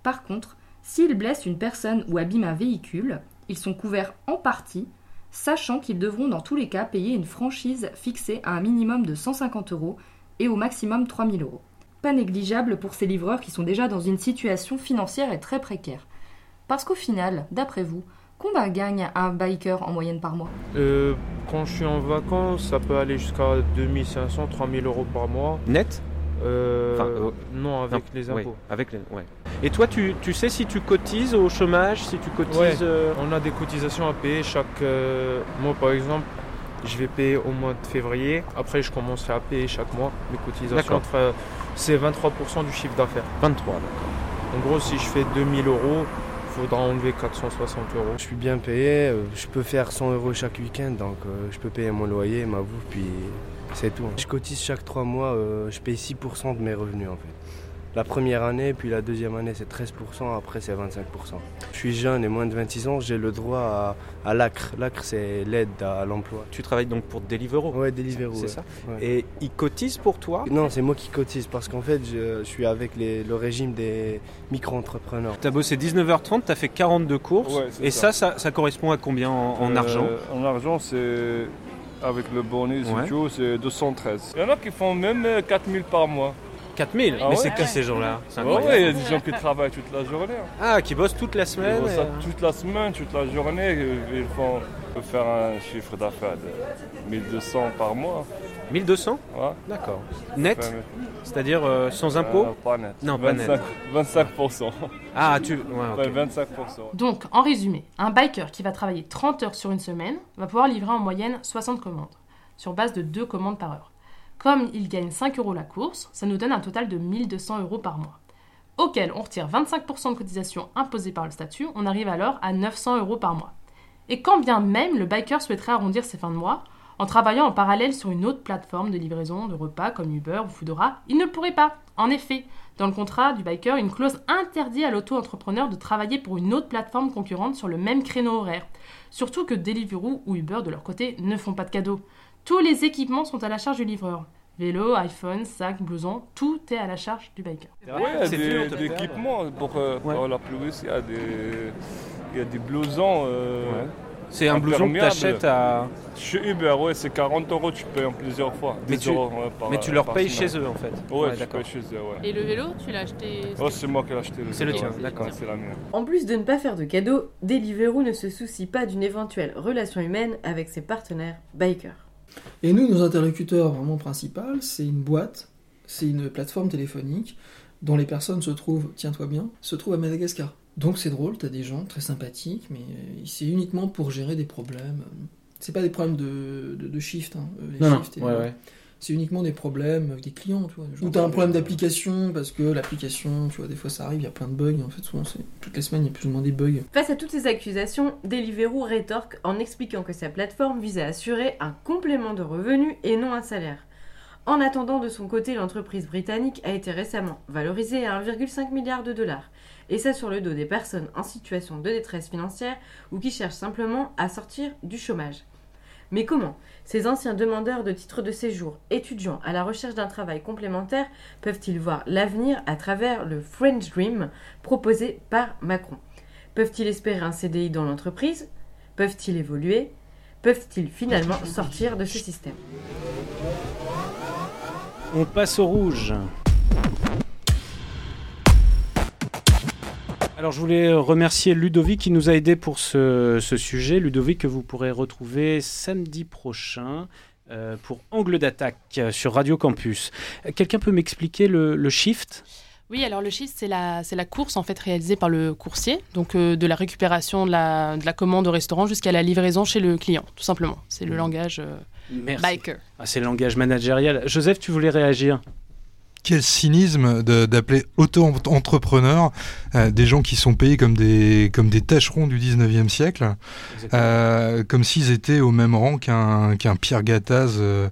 Par contre, s'ils blessent une personne ou abîment un véhicule, ils sont couverts en partie, sachant qu'ils devront dans tous les cas payer une franchise fixée à un minimum de 150 euros et au maximum 3000 euros. Pas négligeable pour ces livreurs qui sont déjà dans une situation financière et très précaire. Parce qu'au final, d'après vous, combien gagne un biker en moyenne par mois Euh, quand je suis en vacances, ça peut aller jusqu'à 2500, 3000 euros par mois. Net Euh, Enfin, euh, Non, avec non, les ouais, impôts. avec les, ouais. Et toi, tu, tu sais si tu cotises au chômage, si tu cotises. Ouais, euh, on a des cotisations à payer chaque euh, mois par exemple. Je vais payer au mois de février. Après, je commencerai à payer chaque mois mes cotisations. Euh, c'est 23% du chiffre d'affaires. 23, d'accord. En gros, si je fais 2000 euros, faudra enlever 460 euros. Je suis bien payé, euh, je peux faire 100 euros chaque week-end, donc euh, je peux payer mon loyer, ma bouffe, puis c'est tout. Je cotise chaque 3 mois, euh, je paye 6% de mes revenus en fait. La première année, puis la deuxième année c'est 13%, après c'est 25%. Je suis jeune et moins de 26 ans, j'ai le droit à, à l'ACRE. L'ACRE c'est l'aide à, l'emploi. Tu travailles donc pour Deliveroo Ouais, Deliveroo. C'est ouais. ça Ouais. Et ils cotisent pour toi? Non, c'est moi qui cotise parce qu'en fait je, je suis avec les- le régime des micro-entrepreneurs. Tu as bossé 19h30, tu as fait 42 courses. Ouais, c'est et ça. ça. ça, ça correspond à combien en, en Euh, argent? En argent, c'est. Avec le bonus Ouais. et tout, c'est 213. Il y en a qui font même euh, 4000 par mois. 4000 Ah Mais ouais c'est qui ces gens-là Ouais, ouais, il y a des gens qui travaillent toute la journée. hein. Ah, qui bossent toute la Ils semaine et- ça toute la semaine, toute la journée. Ils font ils faire un chiffre d'affaires de 1200 par mois. 1200 Ouais. D'accord. Net C'est-à-dire euh, sans impôts Euh, Pas net. Non, pas 25, net. 25%. Ah, tu. Ouais, 25%. Donc, en résumé, un biker qui va travailler 30 heures sur une semaine va pouvoir livrer en moyenne 60 commandes, sur base de 2 commandes par heure. Comme il gagne 5 euros la course, ça nous donne un total de 1200 euros par mois. Auquel on retire 25% de cotisation imposée par le statut, on arrive alors à 900 euros par mois. Et quand bien même le biker souhaiterait arrondir ses fins de mois, en travaillant en parallèle sur une autre plateforme de livraison de repas comme Uber ou Foodora, il ne pourrait pas. En effet, dans le contrat du biker, une clause interdit à l'auto-entrepreneur de travailler pour une autre plateforme concurrente sur le même créneau horaire. Surtout que Deliveroo ou Uber, de leur côté, ne font pas de cadeaux. Tous les équipements sont à la charge du livreur. Vélo, iPhone, sac, blouson, tout est à la charge du biker. Oui, il y a des, des équipements pour, euh, pour la pluie. Il y a des, il y a des blousons. euh, C'est un blouson que t'achètes à- Chez Uber, ouais, c'est 40 euros, tu payes en plusieurs fois. Mais 10 tu- euros, ouais, par- mais tu leur payes chez eux, en fait. Ouais, Ouais, je d'accord. paye chez eux, ouais. Et le vélo, tu l'as acheté Oh, c'est moi qui l'ai acheté. C'est le tien, ouais. d'accord. Ouais, C'est la mienne. En plus de ne pas faire de cadeaux, Deliveroo ne se soucie pas d'une éventuelle relation humaine avec ses partenaires bikers. Et nous, nos interlocuteurs vraiment principaux, c'est une boîte, c'est une plateforme téléphonique dont les personnes se trouvent, tiens-toi bien, se trouvent à Madagascar. Donc c'est drôle, t'as des gens très sympathiques, mais c'est uniquement pour gérer des problèmes. C'est pas des problèmes de, de, de shift, hein, les Non, non, et- ouais, ouais. C'est uniquement des problèmes avec des clients, tu vois. Ou t'as un problème d'application parce que l'application, tu vois, des fois ça arrive, il y a plein de bugs. En fait, souvent, c'est toutes les semaines, il y a plus ou moins des bugs. Face à toutes ces accusations, Deliveroo rétorque en expliquant que sa plateforme vise à assurer un complément de revenus et non un salaire. En attendant, de son côté, l'entreprise britannique a été récemment valorisée à 1,5 milliard de dollars. Et ça sur le dos des personnes en situation de détresse financière ou qui cherchent simplement à sortir du chômage. Mais comment ces anciens demandeurs de titres de séjour, étudiants à la recherche d'un travail complémentaire, peuvent-ils voir l'avenir à travers le French Dream proposé par Macron? Peuvent-ils espérer un CDI dans l'entreprise? Peuvent-ils évoluer? Peuvent-ils finalement sortir de ce système? On passe au rouge. Alors je voulais remercier Ludovic qui nous a aidé pour ce, ce sujet. Ludovic que vous pourrez retrouver samedi prochain euh, pour Angle d'attaque sur Radio Campus. Euh, Quelqu'un peut m'expliquer le, le shift? Oui, alors le shift, c'est la, c'est la course en fait réalisée par le coursier, donc euh, de la récupération de la, de la commande au restaurant jusqu'à la livraison chez le client, tout simplement. C'est le langage euh, Merci. biker. Ah, C'est le langage managérial. Joseph, tu voulais réagir? Quel cynisme d'appeler auto-entrepreneurs euh, des gens qui sont payés comme des, comme des tâcherons du 19e siècle, euh, comme s'ils étaient au même rang qu'un qu'un Pierre Gattaz euh,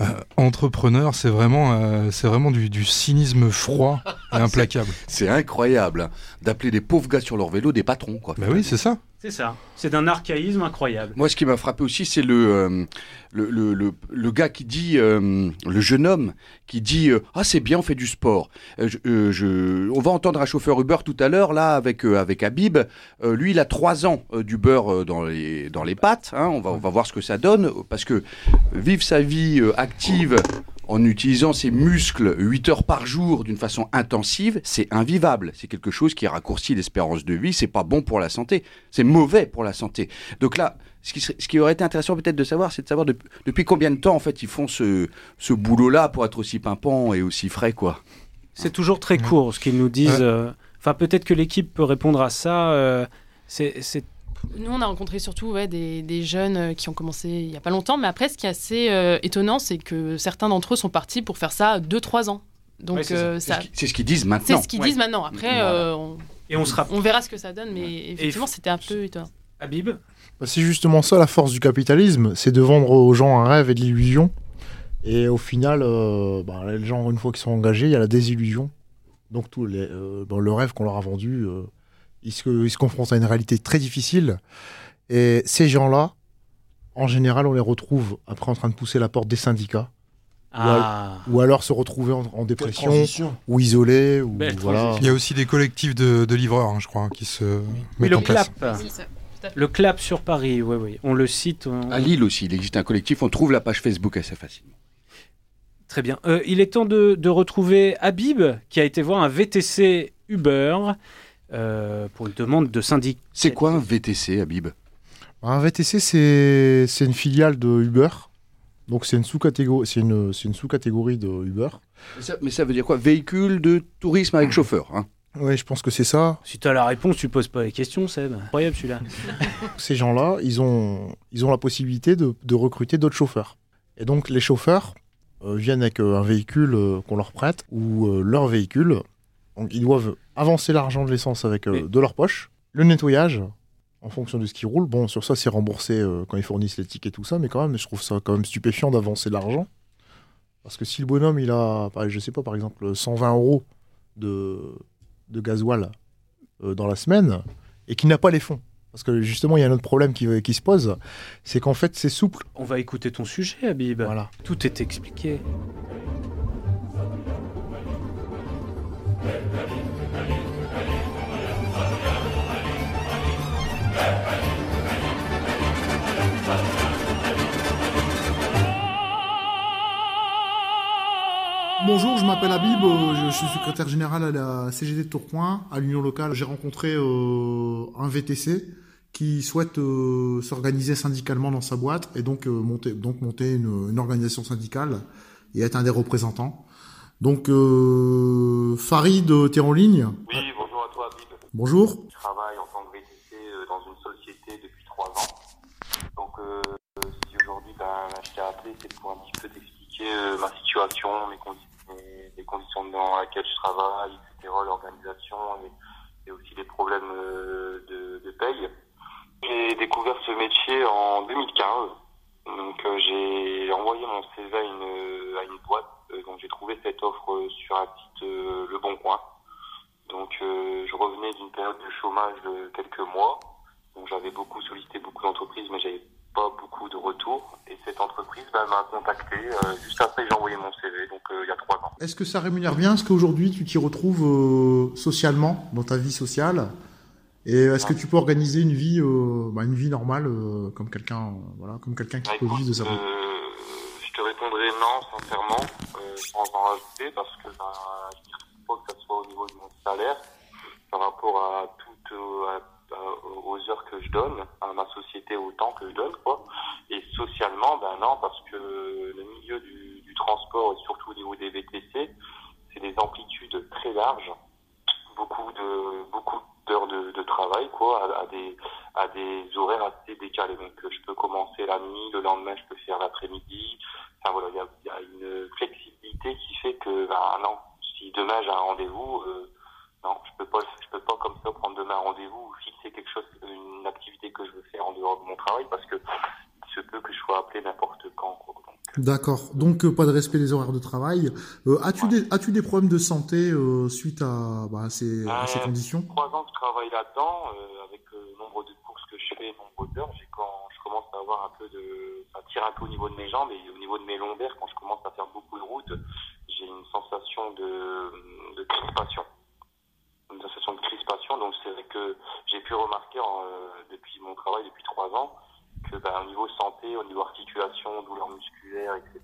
euh, entrepreneur. C'est vraiment, euh, c'est vraiment du, du cynisme froid et implacable. C'est incroyable hein, d'appeler des pauvres gars sur leur vélo des patrons. Quoi. Bah oui, c'est ça. C'est ça. C'est d'un archaïsme incroyable. Moi, ce qui m'a frappé aussi, c'est le, euh, le, le, le, le gars qui dit, euh, le jeune homme qui dit euh, Ah, c'est bien, on fait du sport. Euh, je, euh, je- on va entendre un chauffeur Uber tout à l'heure, là, avec, euh, avec Habib. Euh, lui, il a trois ans euh, du beurre euh, dans, les, dans les pattes. hein. On, va, on va voir ce que ça donne. Parce que vivre sa vie euh, active en utilisant ses muscles 8 heures par jour d'une façon intensive, c'est invivable. C'est quelque chose qui raccourcit l'espérance de vie. C'est pas bon pour la santé. C'est mauvais pour la santé. Donc là, ce qui, serait- ce qui aurait été intéressant peut-être de savoir, c'est de savoir depuis, depuis combien de temps en fait ils font ce, ce boulot-là pour être aussi pimpant et aussi frais, quoi. C'est toujours très court ce qu'ils nous disent. Ouais. euh, Enfin, peut-être que l'équipe peut répondre à ça. euh, c'est Nous, on a rencontré surtout ouais, des, des jeunes euh, qui ont commencé il n'y a pas longtemps, mais après, ce qui est assez euh, étonnant, c'est que certains d'entre eux sont partis pour faire ça 2-3 ans. Donc, Ouais, c'est ça. euh, C'est ça- ce qui- c'est ce qu'ils disent C'est maintenant. ce qu'ils Ouais. disent maintenant. Après, Voilà. euh, on... Et on, sera... on verra ce que ça donne, mais effectivement, c'était un peu étonnant. Habib Bah, c'est justement ça la force du capitalisme, c'est de vendre aux gens un rêve et de l'illusion. Et au final, euh, bah, les gens, une fois qu'ils sont engagés, il y a la désillusion. Donc tout les, euh, bon, le rêve qu'on leur a vendu, euh, ils, se, ils se confrontent à une réalité très difficile. Et ces gens-là, en général, on les retrouve après en train de pousser la porte des syndicats. Ou al- Ah. Ou, alors se retrouver en, en dépression, ou isolés, ou voilà. Il y a aussi des collectifs de, de livreurs, hein, je crois, qui se Oui, mettent le en place. clap. Le clap sur Paris, oui, oui. On le cite. on- À Lille aussi, il existe un collectif. On trouve la page Facebook assez facilement. Très bien. Euh, il est temps de, de retrouver Habib, qui a été voir un VTC Uber euh, pour une demande de syndic. C'est quoi un VTC, Habib? Un VTC, c'est c'est une filiale de Uber. Donc c'est une sous-catégorie, c'est une, c'est une sous-catégorie de Uber. Mais ça, mais ça veut dire quoi? Véhicule de tourisme avec chauffeur. Hein? Ouais, je pense que c'est ça. Si tu as la réponse, tu poses pas les questions, Seb. Incroyable celui-là. Ces gens-là, ils ont, ils ont la possibilité de, de recruter d'autres chauffeurs. Et donc les chauffeurs euh, viennent avec euh, un véhicule euh, qu'on leur prête ou euh, leur véhicule. Donc ils doivent avancer l'argent de l'essence avec euh, de leur poche, le nettoyage en fonction de ce qui roule. Bon, sur ça c'est remboursé euh, quand ils fournissent les tickets et tout ça, mais quand même, je trouve ça quand même stupéfiant d'avancer l'argent. Parce que si le bonhomme, il a, je sais pas, par exemple, 120 euros de, de gasoil euh, dans la semaine et qu'il n'a pas les fonds. Parce que justement, il y a un autre problème qui, qui se pose, c'est qu'en fait, c'est souple. On va écouter ton sujet, Habib. Voilà. Tout est expliqué. Bonjour, je m'appelle Habib, euh, je, suis secrétaire général à la CGT de Tourcoing, à l'Union locale. J'ai rencontré euh, un VTC qui souhaite euh, s'organiser syndicalement dans sa boîte et donc euh, monter, donc monter une, une organisation syndicale et être un des représentants. Donc euh, Farid, euh, t'es en ligne? Oui, bonjour à toi, Bib. Bonjour. Je travaille en tant que VTC dans une société depuis trois ans. Donc, euh, si aujourd'hui ben, je t'ai appelé, c'est pour un petit peu t'expliquer ma situation, mes conditions, les conditions dans lesquelles je travaille, etc., l'organisation et, aussi les problèmes euh, de, paye. J'ai découvert ce métier en 2015. Donc euh, j'ai envoyé mon CV à une, boîte. Euh, donc j'ai trouvé cette offre sur un site Le Bon Coin. Donc je revenais d'une période de chômage de quelques mois. Donc j'avais beaucoup sollicité beaucoup d'entreprises, mais j'avais pas beaucoup de retours. Et cette entreprise bah, m'a contacté euh, juste après j'ai envoyé mon CV, donc euh, il y a trois ans. Est-ce que ça rémunère bien Est-ce qu'aujourd'hui tu t'y retrouves euh, socialement, dans ta vie sociale? Et est-ce que tu peux organiser une vie, euh, bah, une vie normale, euh, comme quelqu'un, voilà, comme quelqu'un qui peut vivre de sa vie? Euh, je te répondrai non, sincèrement, euh, sans en rajouter, parce que bah, je ne trouve pas que ça soit au niveau de mon salaire, par rapport à toutes euh, à- à- aux heures que je donne, à ma société, au temps que je donne, quoi. Et socialement, ben non, parce que le milieu du, transport, et surtout au niveau des VTC, c'est des amplitudes très larges, beaucoup de beaucoup d'heures de, travail, quoi, à, des à des horaires assez décalés. Donc euh, je peux commencer la nuit, le lendemain je peux faire l'après-midi. Enfin voilà, il y a, une flexibilité qui fait que bah, non, si demain j'ai un rendez-vous, euh, non, je peux pas je peux pas comme ça prendre demain rendez-vous ou fixer quelque chose, une activité que je veux faire en dehors de mon travail parce que il se peut que je sois appelé n'importe quand. Quoi. D'accord. Donc euh, pas de respect des horaires de travail. Euh, as-tu des as-tu des problèmes de santé euh, suite à, bah, à ces, à ces Euh, conditions? Trois ans que je travaille là-dedans, euh, avec euh, le nombre de courses que je fais, nombre d'heures, j'ai quand je commence à avoir un peu de, ça tire un peu au niveau de mes jambes et au niveau de mes lombaires. Quand je commence à faire beaucoup de route, j'ai une sensation de, de crispation, une sensation de crispation. Donc c'est vrai que j'ai pu remarquer en, euh, depuis mon travail depuis trois ans que ben, au niveau santé, au niveau articulation, douleurs musculaires, etc.,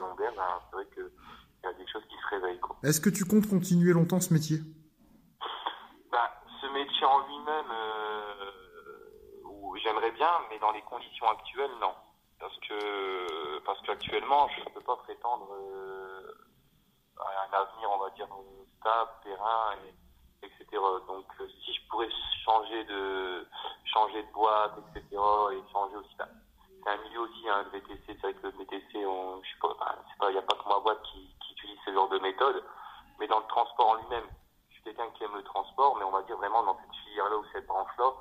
lombaires, ben, c'est vrai que il y a des choses qui se réveillent. Quoi. Est-ce que tu comptes continuer longtemps ce métier? Ben, ce métier en lui-même, euh, j'aimerais bien, mais dans les conditions actuelles, non. Parce que parce qu'actuellement, je ne peux pas prétendre euh, à un avenir, on va dire, stable, périn, et, Donc, euh, si je pourrais changer de changer de boîte, etc., et changer aussi, ben, c'est un milieu aussi, hein, le VTC, c'est vrai que le VTC, on, je sais pas, il n'y a pas que ma boîte qui, utilise ce genre de méthode, mais dans le transport en lui-même, je suis quelqu'un qui aime le transport, mais on va dire vraiment dans cette filière-là ou cette branche-là,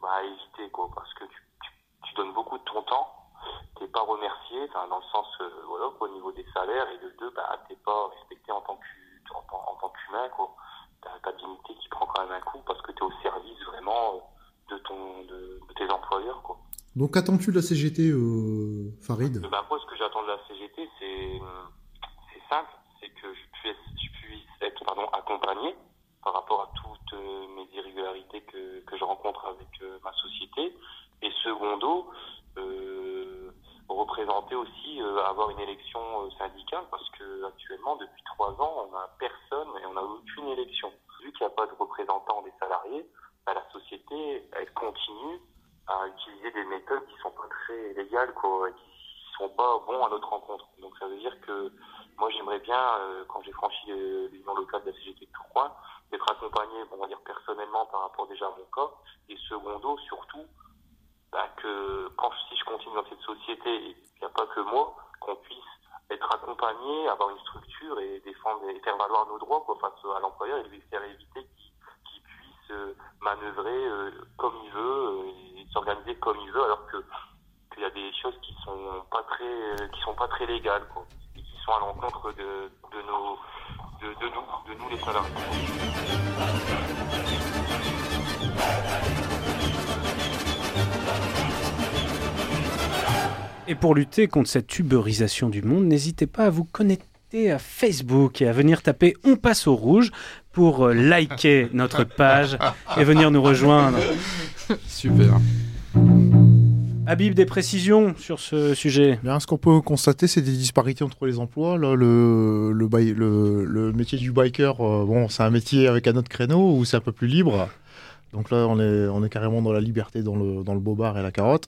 bah éviter quoi, parce que tu, donnes beaucoup de ton temps, t'es pas remercié, dans le sens euh, voilà au niveau des salaires, et de deux, bah t'es pas respecté en tant que en, tant- en tant qu'humain quoi. T'as ta dignité qui prend quand même un coup parce que t'es au service vraiment euh, de ton de, de tes employeurs quoi. Donc qu'attends-tu de la CGT, euh, Farid? Ben, moi, ce que j'attends de la CGT, lutter contre cette uberisation du monde, n'hésitez pas à vous connecter à Facebook et à venir taper On passe au rouge pour euh, liker notre page et venir nous rejoindre. Super. Habib, des précisions sur ce sujet? Bien, ce qu'on peut constater, c'est des disparités entre les emplois. Là, le, le, bi- le, le métier du biker, euh, bon, c'est un métier avec un autre créneau où c'est un peu plus libre. Donc là, on est, on est carrément dans la liberté, dans le, dans le bobard et la carotte.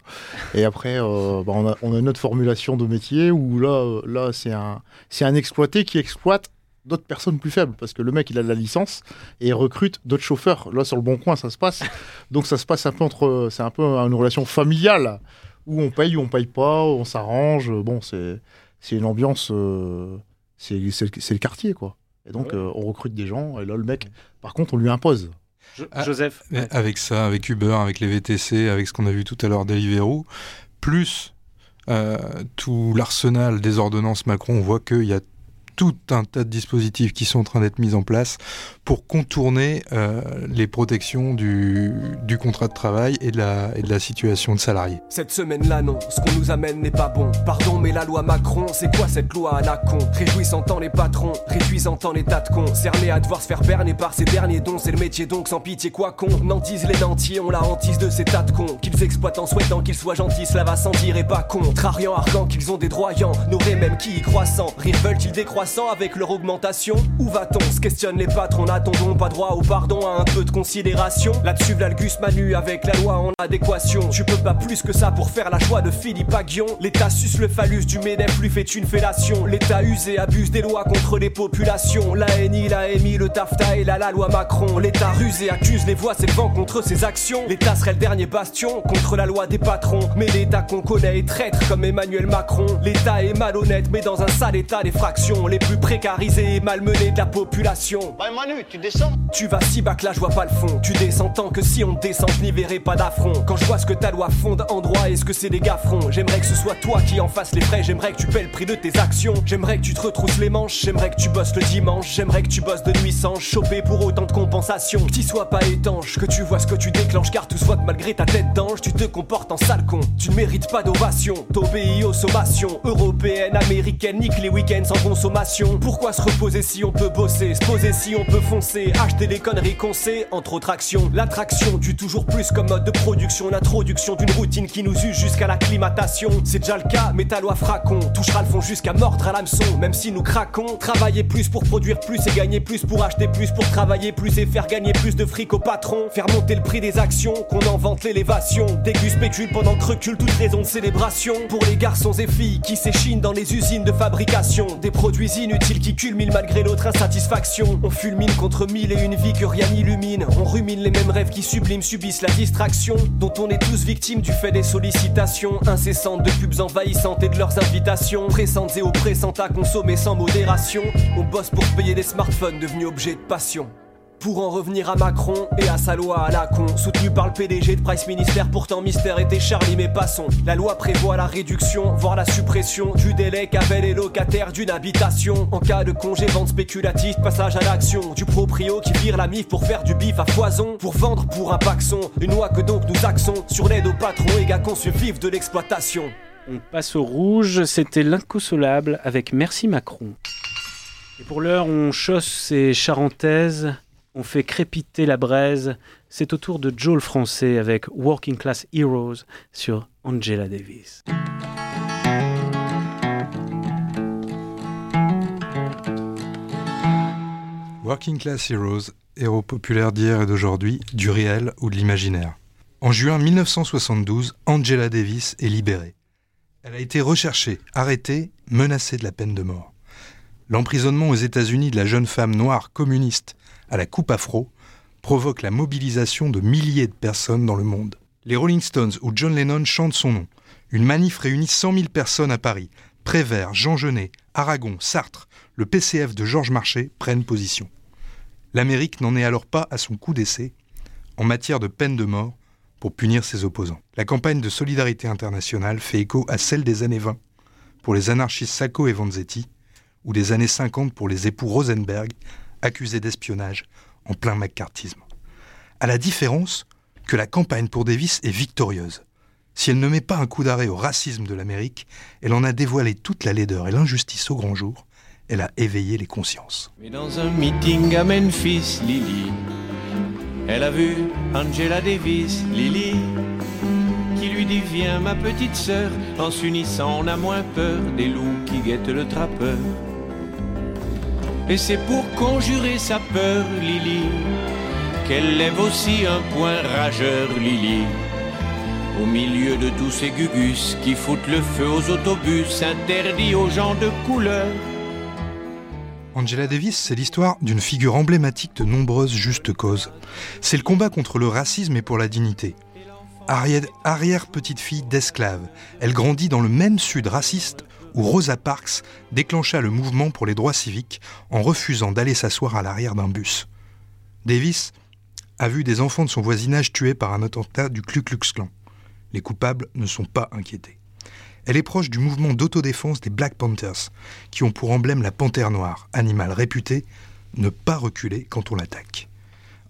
Et après, euh, bah, on, a, on a une autre formulation de métier où là, euh, là c'est un, un exploité qui exploite d'autres personnes plus faibles parce que le mec il a de la licence et il recrute d'autres chauffeurs là sur le bon coin ça se passe donc ça se passe un peu entre c'est un peu une relation familiale où on paye ou on paye pas on s'arrange bon c'est c'est une ambiance, euh, c'est le, quartier, quoi. Et donc, euh, on recrute des gens, et là, le mec, par contre, on lui impose. Ah, Joseph. Avec ça, avec Uber, avec les VTC, avec ce qu'on a vu tout à l'heure Deliveroo, plus euh, tout l'arsenal des ordonnances Macron, on voit qu'il y a tout un tas de dispositifs qui sont en train d'être mis en place pour contourner euh, les protections du, contrat de travail et de, la, situation de salarié. Cette semaine-là, non, ce qu'on nous amène n'est pas bon. Pardon, mais la loi Macron, c'est quoi cette loi à la con? Réjouissant tant les patrons, réduisant tant les tas de cons. Cernés à devoir se faire berner par ces derniers dons, c'est le métier donc sans pitié quoi con. Nantisent les nantis, on la hantise de ces tas de cons. Qu'ils exploitent en souhaitant qu'ils soient gentils, cela va sans dire et pas contrariant, arguant qu'ils ont des droyants. N'auraient même qui y croissant. Rire veulent-ils décroissant avec leur augmentation Où va-t-on? Se questionnent les patrons, n'attendons pas droit au pardon à un peu de considération? Là-dessus, l'Algus Manu avec la loi en adéquation. Tu peux pas plus que ça pour faire la joie de Philippe Aguillon. L'État suce le phallus du MEDEF, lui fait une fellation. L'État use et abuse des lois contre les populations. La NI, la MI, le TAFTA et la, la loi Macron. L'État ruse et accuse les voix s'élevant contre ses actions. L'État serait le dernier bastion contre la loi des patrons. Mais l'État qu'on connaît est traître comme Emmanuel Macron. L'État est malhonnête, mais dans un sale état des fractions. Plus précarisés et malmenés de la population. Bah Manu, tu descends Tu vas si bas que là je vois pas le fond. Tu descends tant que si on descend, je n'y verrai pas d'affront. Quand je vois ce que ta loi fonde en droit et ce que c'est des gaffrons, j'aimerais que ce soit toi qui en fasses les frais. J'aimerais que tu paies le prix de tes actions. J'aimerais que tu te retrousses les manches. J'aimerais que tu bosses le dimanche. J'aimerais que tu bosses de nuit sans choper pour autant de compensation. Que t'y sois pas étanche, que tu vois ce que tu déclenches, car tout soit que malgré ta tête d'ange, tu te comportes en sale con. Tu ne mérites pas d'ovation. T'obéis aux sommations européennes, américaines, nique les week-ends sans consommation. Pourquoi se reposer si on peut bosser, se poser si on peut foncer, acheter les conneries qu'on sait, entre autres actions. L'attraction du toujours plus comme mode de production, l'introduction d'une routine qui nous use jusqu'à l'acclimatation. C'est déjà le cas, mais ta loi fracon touchera le fond jusqu'à mordre à l'hameçon, même si nous craquons. Travailler plus pour produire plus et gagner plus pour acheter plus, pour travailler plus et faire gagner plus de fric au patron. Faire monter le prix des actions, qu'on invente l'élévation. Dégus spécule pendant que recule toute raison de célébration. Pour les garçons et filles qui s'échinent dans les usines de fabrication, des produits inutiles qui culminent malgré notre insatisfaction. On fulmine contre mille et une vie que rien n'illumine. On rumine les mêmes rêves qui subliment, subissent la distraction, dont on est tous victimes du fait des sollicitations incessantes de pubs envahissantes et de leurs invitations. Pressantes et oppressantes à consommer sans modération. On bosse pour payer des smartphones devenus objets de passion. Pour en revenir à Macron et à sa loi à la con, soutenu par le PDG de Price Minister, pourtant mystère était Charlie, mais passons. La loi prévoit la réduction, voire la suppression du délai qu'avaient les locataires d'une habitation. En cas de congé, vente spéculative, passage à l'action du proprio qui vire la mif pour faire du bif à foison, pour vendre pour un paxon. Une loi que donc nous axons sur l'aide aux patrons et gars vivre de l'exploitation. On passe au rouge, c'était l'inconsolable avec Merci Macron. Et pour l'heure, on chausse ses charentaises, on fait crépiter la braise. C'est au tour de Joe le français avec Working Class Heroes sur Angela Davis. Working Class Heroes, héros populaires d'hier et d'aujourd'hui, du réel ou de l'imaginaire. En juin 1972, Angela Davis est libérée. Elle a été recherchée, arrêtée, menacée de la peine de mort. L'emprisonnement aux États-Unis de la jeune femme noire communiste à la coupe afro provoque la mobilisation de milliers de personnes dans le monde. Les Rolling Stones ou John Lennon chantent son nom. Une manif réunit 100 000 personnes à Paris. Prévert, Jean Genet, Aragon, Sartre, le PCF de Georges Marchais prennent position. L'Amérique n'en est alors pas à son coup d'essai en matière de peine de mort pour punir ses opposants. La campagne de solidarité internationale fait écho à celle des années 20 pour les anarchistes Sacco et Vanzetti ou des années 50 pour les époux Rosenberg accusés d'espionnage en plein macartisme. À la différence que la campagne pour Davis est victorieuse. Si elle ne met pas un coup d'arrêt au racisme de l'Amérique, elle en a dévoilé toute la laideur et l'injustice au grand jour. Elle a éveillé les consciences. Mais dans un meeting à Memphis, Lily, elle a vu Angela Davis, Lily, qui lui dit Viens, ma petite sœur, en s'unissant, on a moins peur des loups qui guettent le trappeur. Et c'est pour conjurer sa peur, Lily, qu'elle lève aussi un point rageur, Lily. Au milieu de tous ces gugus qui foutent le feu aux autobus interdits aux gens de couleur. Angela Davis, c'est l'histoire d'une figure emblématique de nombreuses justes causes. C'est le combat contre le racisme et pour la dignité. Arrière, arrière petite fille d'esclave, elle grandit dans le même sud raciste où Rosa Parks déclencha le mouvement pour les droits civiques en refusant d'aller s'asseoir à l'arrière d'un bus. Davis a vu des enfants de son voisinage tués par un attentat du Ku Klux Klan. Les coupables ne sont pas inquiétés. Elle est proche du mouvement d'autodéfense des Black Panthers, qui ont pour emblème la panthère noire, animal réputé ne pas reculer quand on l'attaque.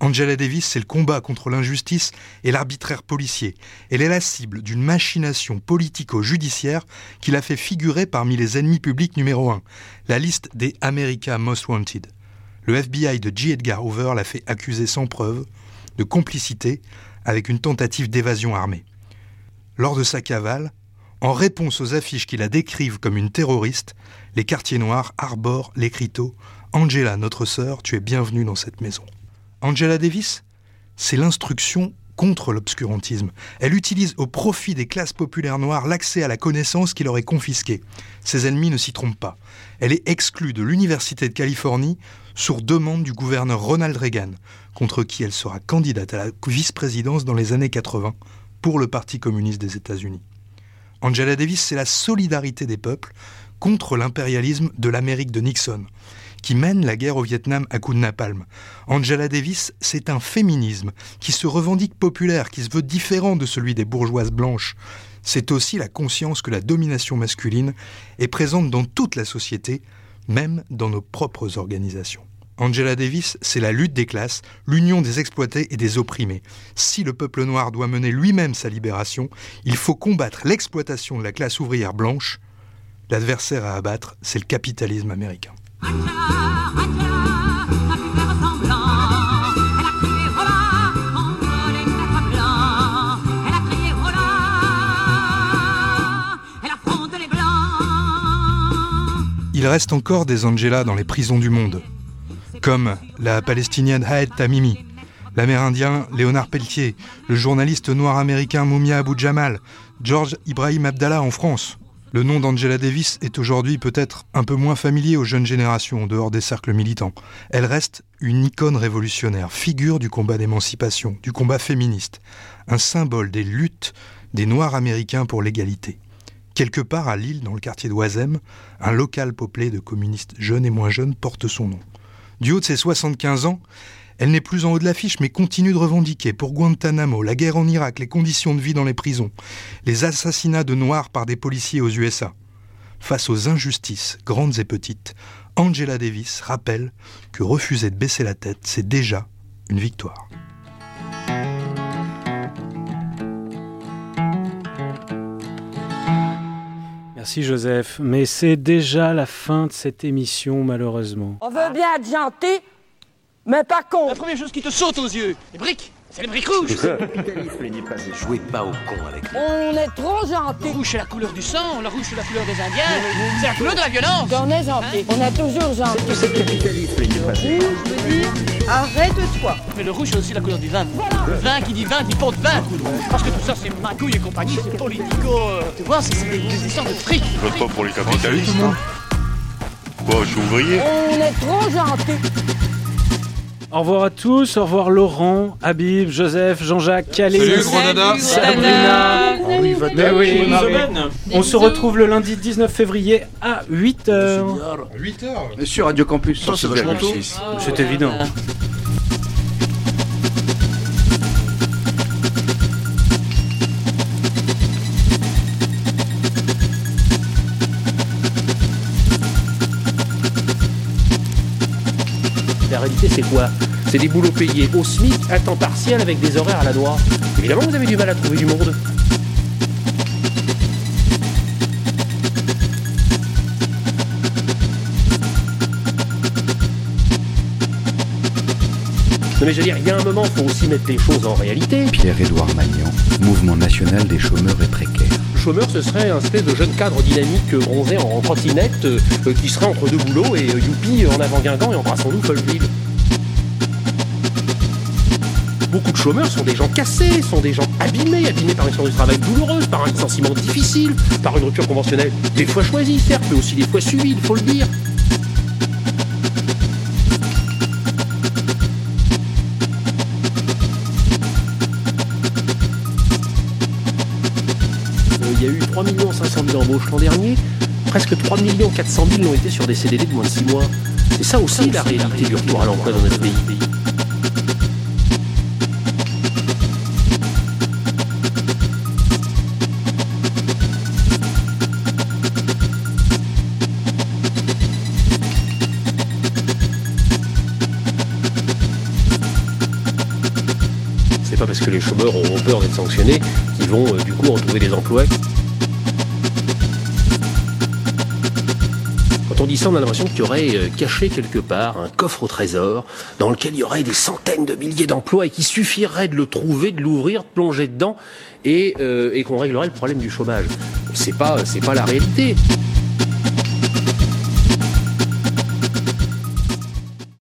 Angela Davis, c'est le combat contre l'injustice et l'arbitraire policier. Elle est la cible d'une machination politico-judiciaire qui l'a fait figurer parmi les ennemis publics numéro un, la liste des America Most Wanted. Le FBI de J. Edgar Hoover l'a fait accuser sans preuve de complicité avec une tentative d'évasion armée. Lors de sa cavale, en réponse aux affiches qui la décrivent comme une terroriste, les quartiers noirs arborent l'écriteau Angela, notre sœur, tu es bienvenue dans cette maison. Angela Davis, c'est l'instruction contre l'obscurantisme. Elle utilise au profit des classes populaires noires l'accès à la connaissance qui leur est confisquée. Ses ennemis ne s'y trompent pas. Elle est exclue de l'Université de Californie sur demande du gouverneur Ronald Reagan, contre qui elle sera candidate à la vice-présidence dans les années 80 pour le Parti communiste des États-Unis. Angela Davis, c'est la solidarité des peuples contre l'impérialisme de l'Amérique de Nixon, qui mène la guerre au Vietnam à coups de napalm. Angela Davis, c'est un féminisme qui se revendique populaire, qui se veut différent de celui des bourgeoises blanches. C'est aussi la conscience que la domination masculine est présente dans toute la société, même dans nos propres organisations. Angela Davis, c'est la lutte des classes, l'union des exploités et des opprimés. Si le peuple noir doit mener lui-même sa libération, il faut combattre l'exploitation de la classe ouvrière blanche. L'adversaire à abattre, c'est le capitalisme américain. Il reste encore des Angela dans les prisons du monde, comme la palestinienne Haed Tamimi, l'amérindien Léonard Pelletier, le journaliste noir américain Moumia Abou Jamal, George Ibrahim Abdallah en France. Le nom d'Angela Davis est aujourd'hui peut-être un peu moins familier aux jeunes générations en dehors des cercles militants. Elle reste une icône révolutionnaire, figure du combat d'émancipation, du combat féministe, un symbole des luttes des Noirs américains pour l'égalité. Quelque part à Lille, dans le quartier d'Oisem, un local peuplé de communistes jeunes et moins jeunes porte son nom. Du haut de ses 75 ans, elle n'est plus en haut de l'affiche, mais continue de revendiquer pour Guantanamo, la guerre en Irak, les conditions de vie dans les prisons, les assassinats de Noirs par des policiers aux USA. Face aux injustices, grandes et petites, Angela Davis rappelle que refuser de baisser la tête, c'est déjà une victoire. Merci Joseph, mais c'est déjà la fin de cette émission malheureusement. On veut bien être gentil, mais pas con. La première chose qui te saute aux yeux, les briques. C'est les briques rouges Le capitalisme n'est pas Jouez pas au con avec On est trop gentil. Le rouge c'est la couleur du sang, le rouge c'est la couleur des Indiens, c'est la couleur de la violence On est gentil, on est toujours gentil. C'est le capitalisme n'est pas je veux dire, arrête-toi. Mais le rouge c'est aussi la couleur du vin. Le vin qui dit vin dit pot de vin. Parce que tout ça c'est magouille et compagnie, c'est politico. euh, tu vois, c'est c'est des, des histoires de fric. Je vote pas pour les capitalistes. hein. Quoi, je suis ouvrier On est trop gentil. Au revoir à tous, au revoir Laurent, Habib, Joseph, Jean-Jacques, Calais, Salut. Sabrina, oui, Bonne Marie. semaine. On se retrouve le lundi 19 février à 8h. 8h Sur Radio Campus, c'est vachement tôt. 107,6. C'est évident. Réalité, c'est quoi C'est des boulots payés au SMIC à temps partiel avec des horaires à la noire. Évidemment, vous avez du mal à trouver du monde. Non mais je veux dire, il y a un moment, faut aussi mettre les choses en réalité. Pierre-Édouard Magnan, Mouvement national des chômeurs et précaires. Chômeur, ce serait un espèce de jeune cadre dynamique bronzé en trottinette euh, qui serait entre deux boulots et euh, youpi en avant Guingamp et embrassons-nous Folleville. Beaucoup de chômeurs sont des gens cassés, sont des gens abîmés, abîmés par une sorte de travail douloureuse, par un licenciement difficile, par une rupture conventionnelle, des fois choisie certes, mais aussi des fois subie, il faut le dire. Euh, Il y a eu 3 500 000 embauches l'an dernier. Presque 3 400 000 l'ont été sur des CDD de moins de 6 mois. C'est ça aussi la réalité du retour à l'emploi dans notre pays. Les chômeurs auront peur d'être sanctionnés qu'ils vont euh, du coup retrouver des emplois. Quand on dit ça, on a l'impression qu'il y aurait euh, caché quelque part un coffre au trésor dans lequel il y aurait des centaines de milliers d'emplois et qu'il suffirait de le trouver, de l'ouvrir, de plonger dedans et, euh, et qu'on réglerait le problème du chômage. C'est pas, c'est pas la réalité.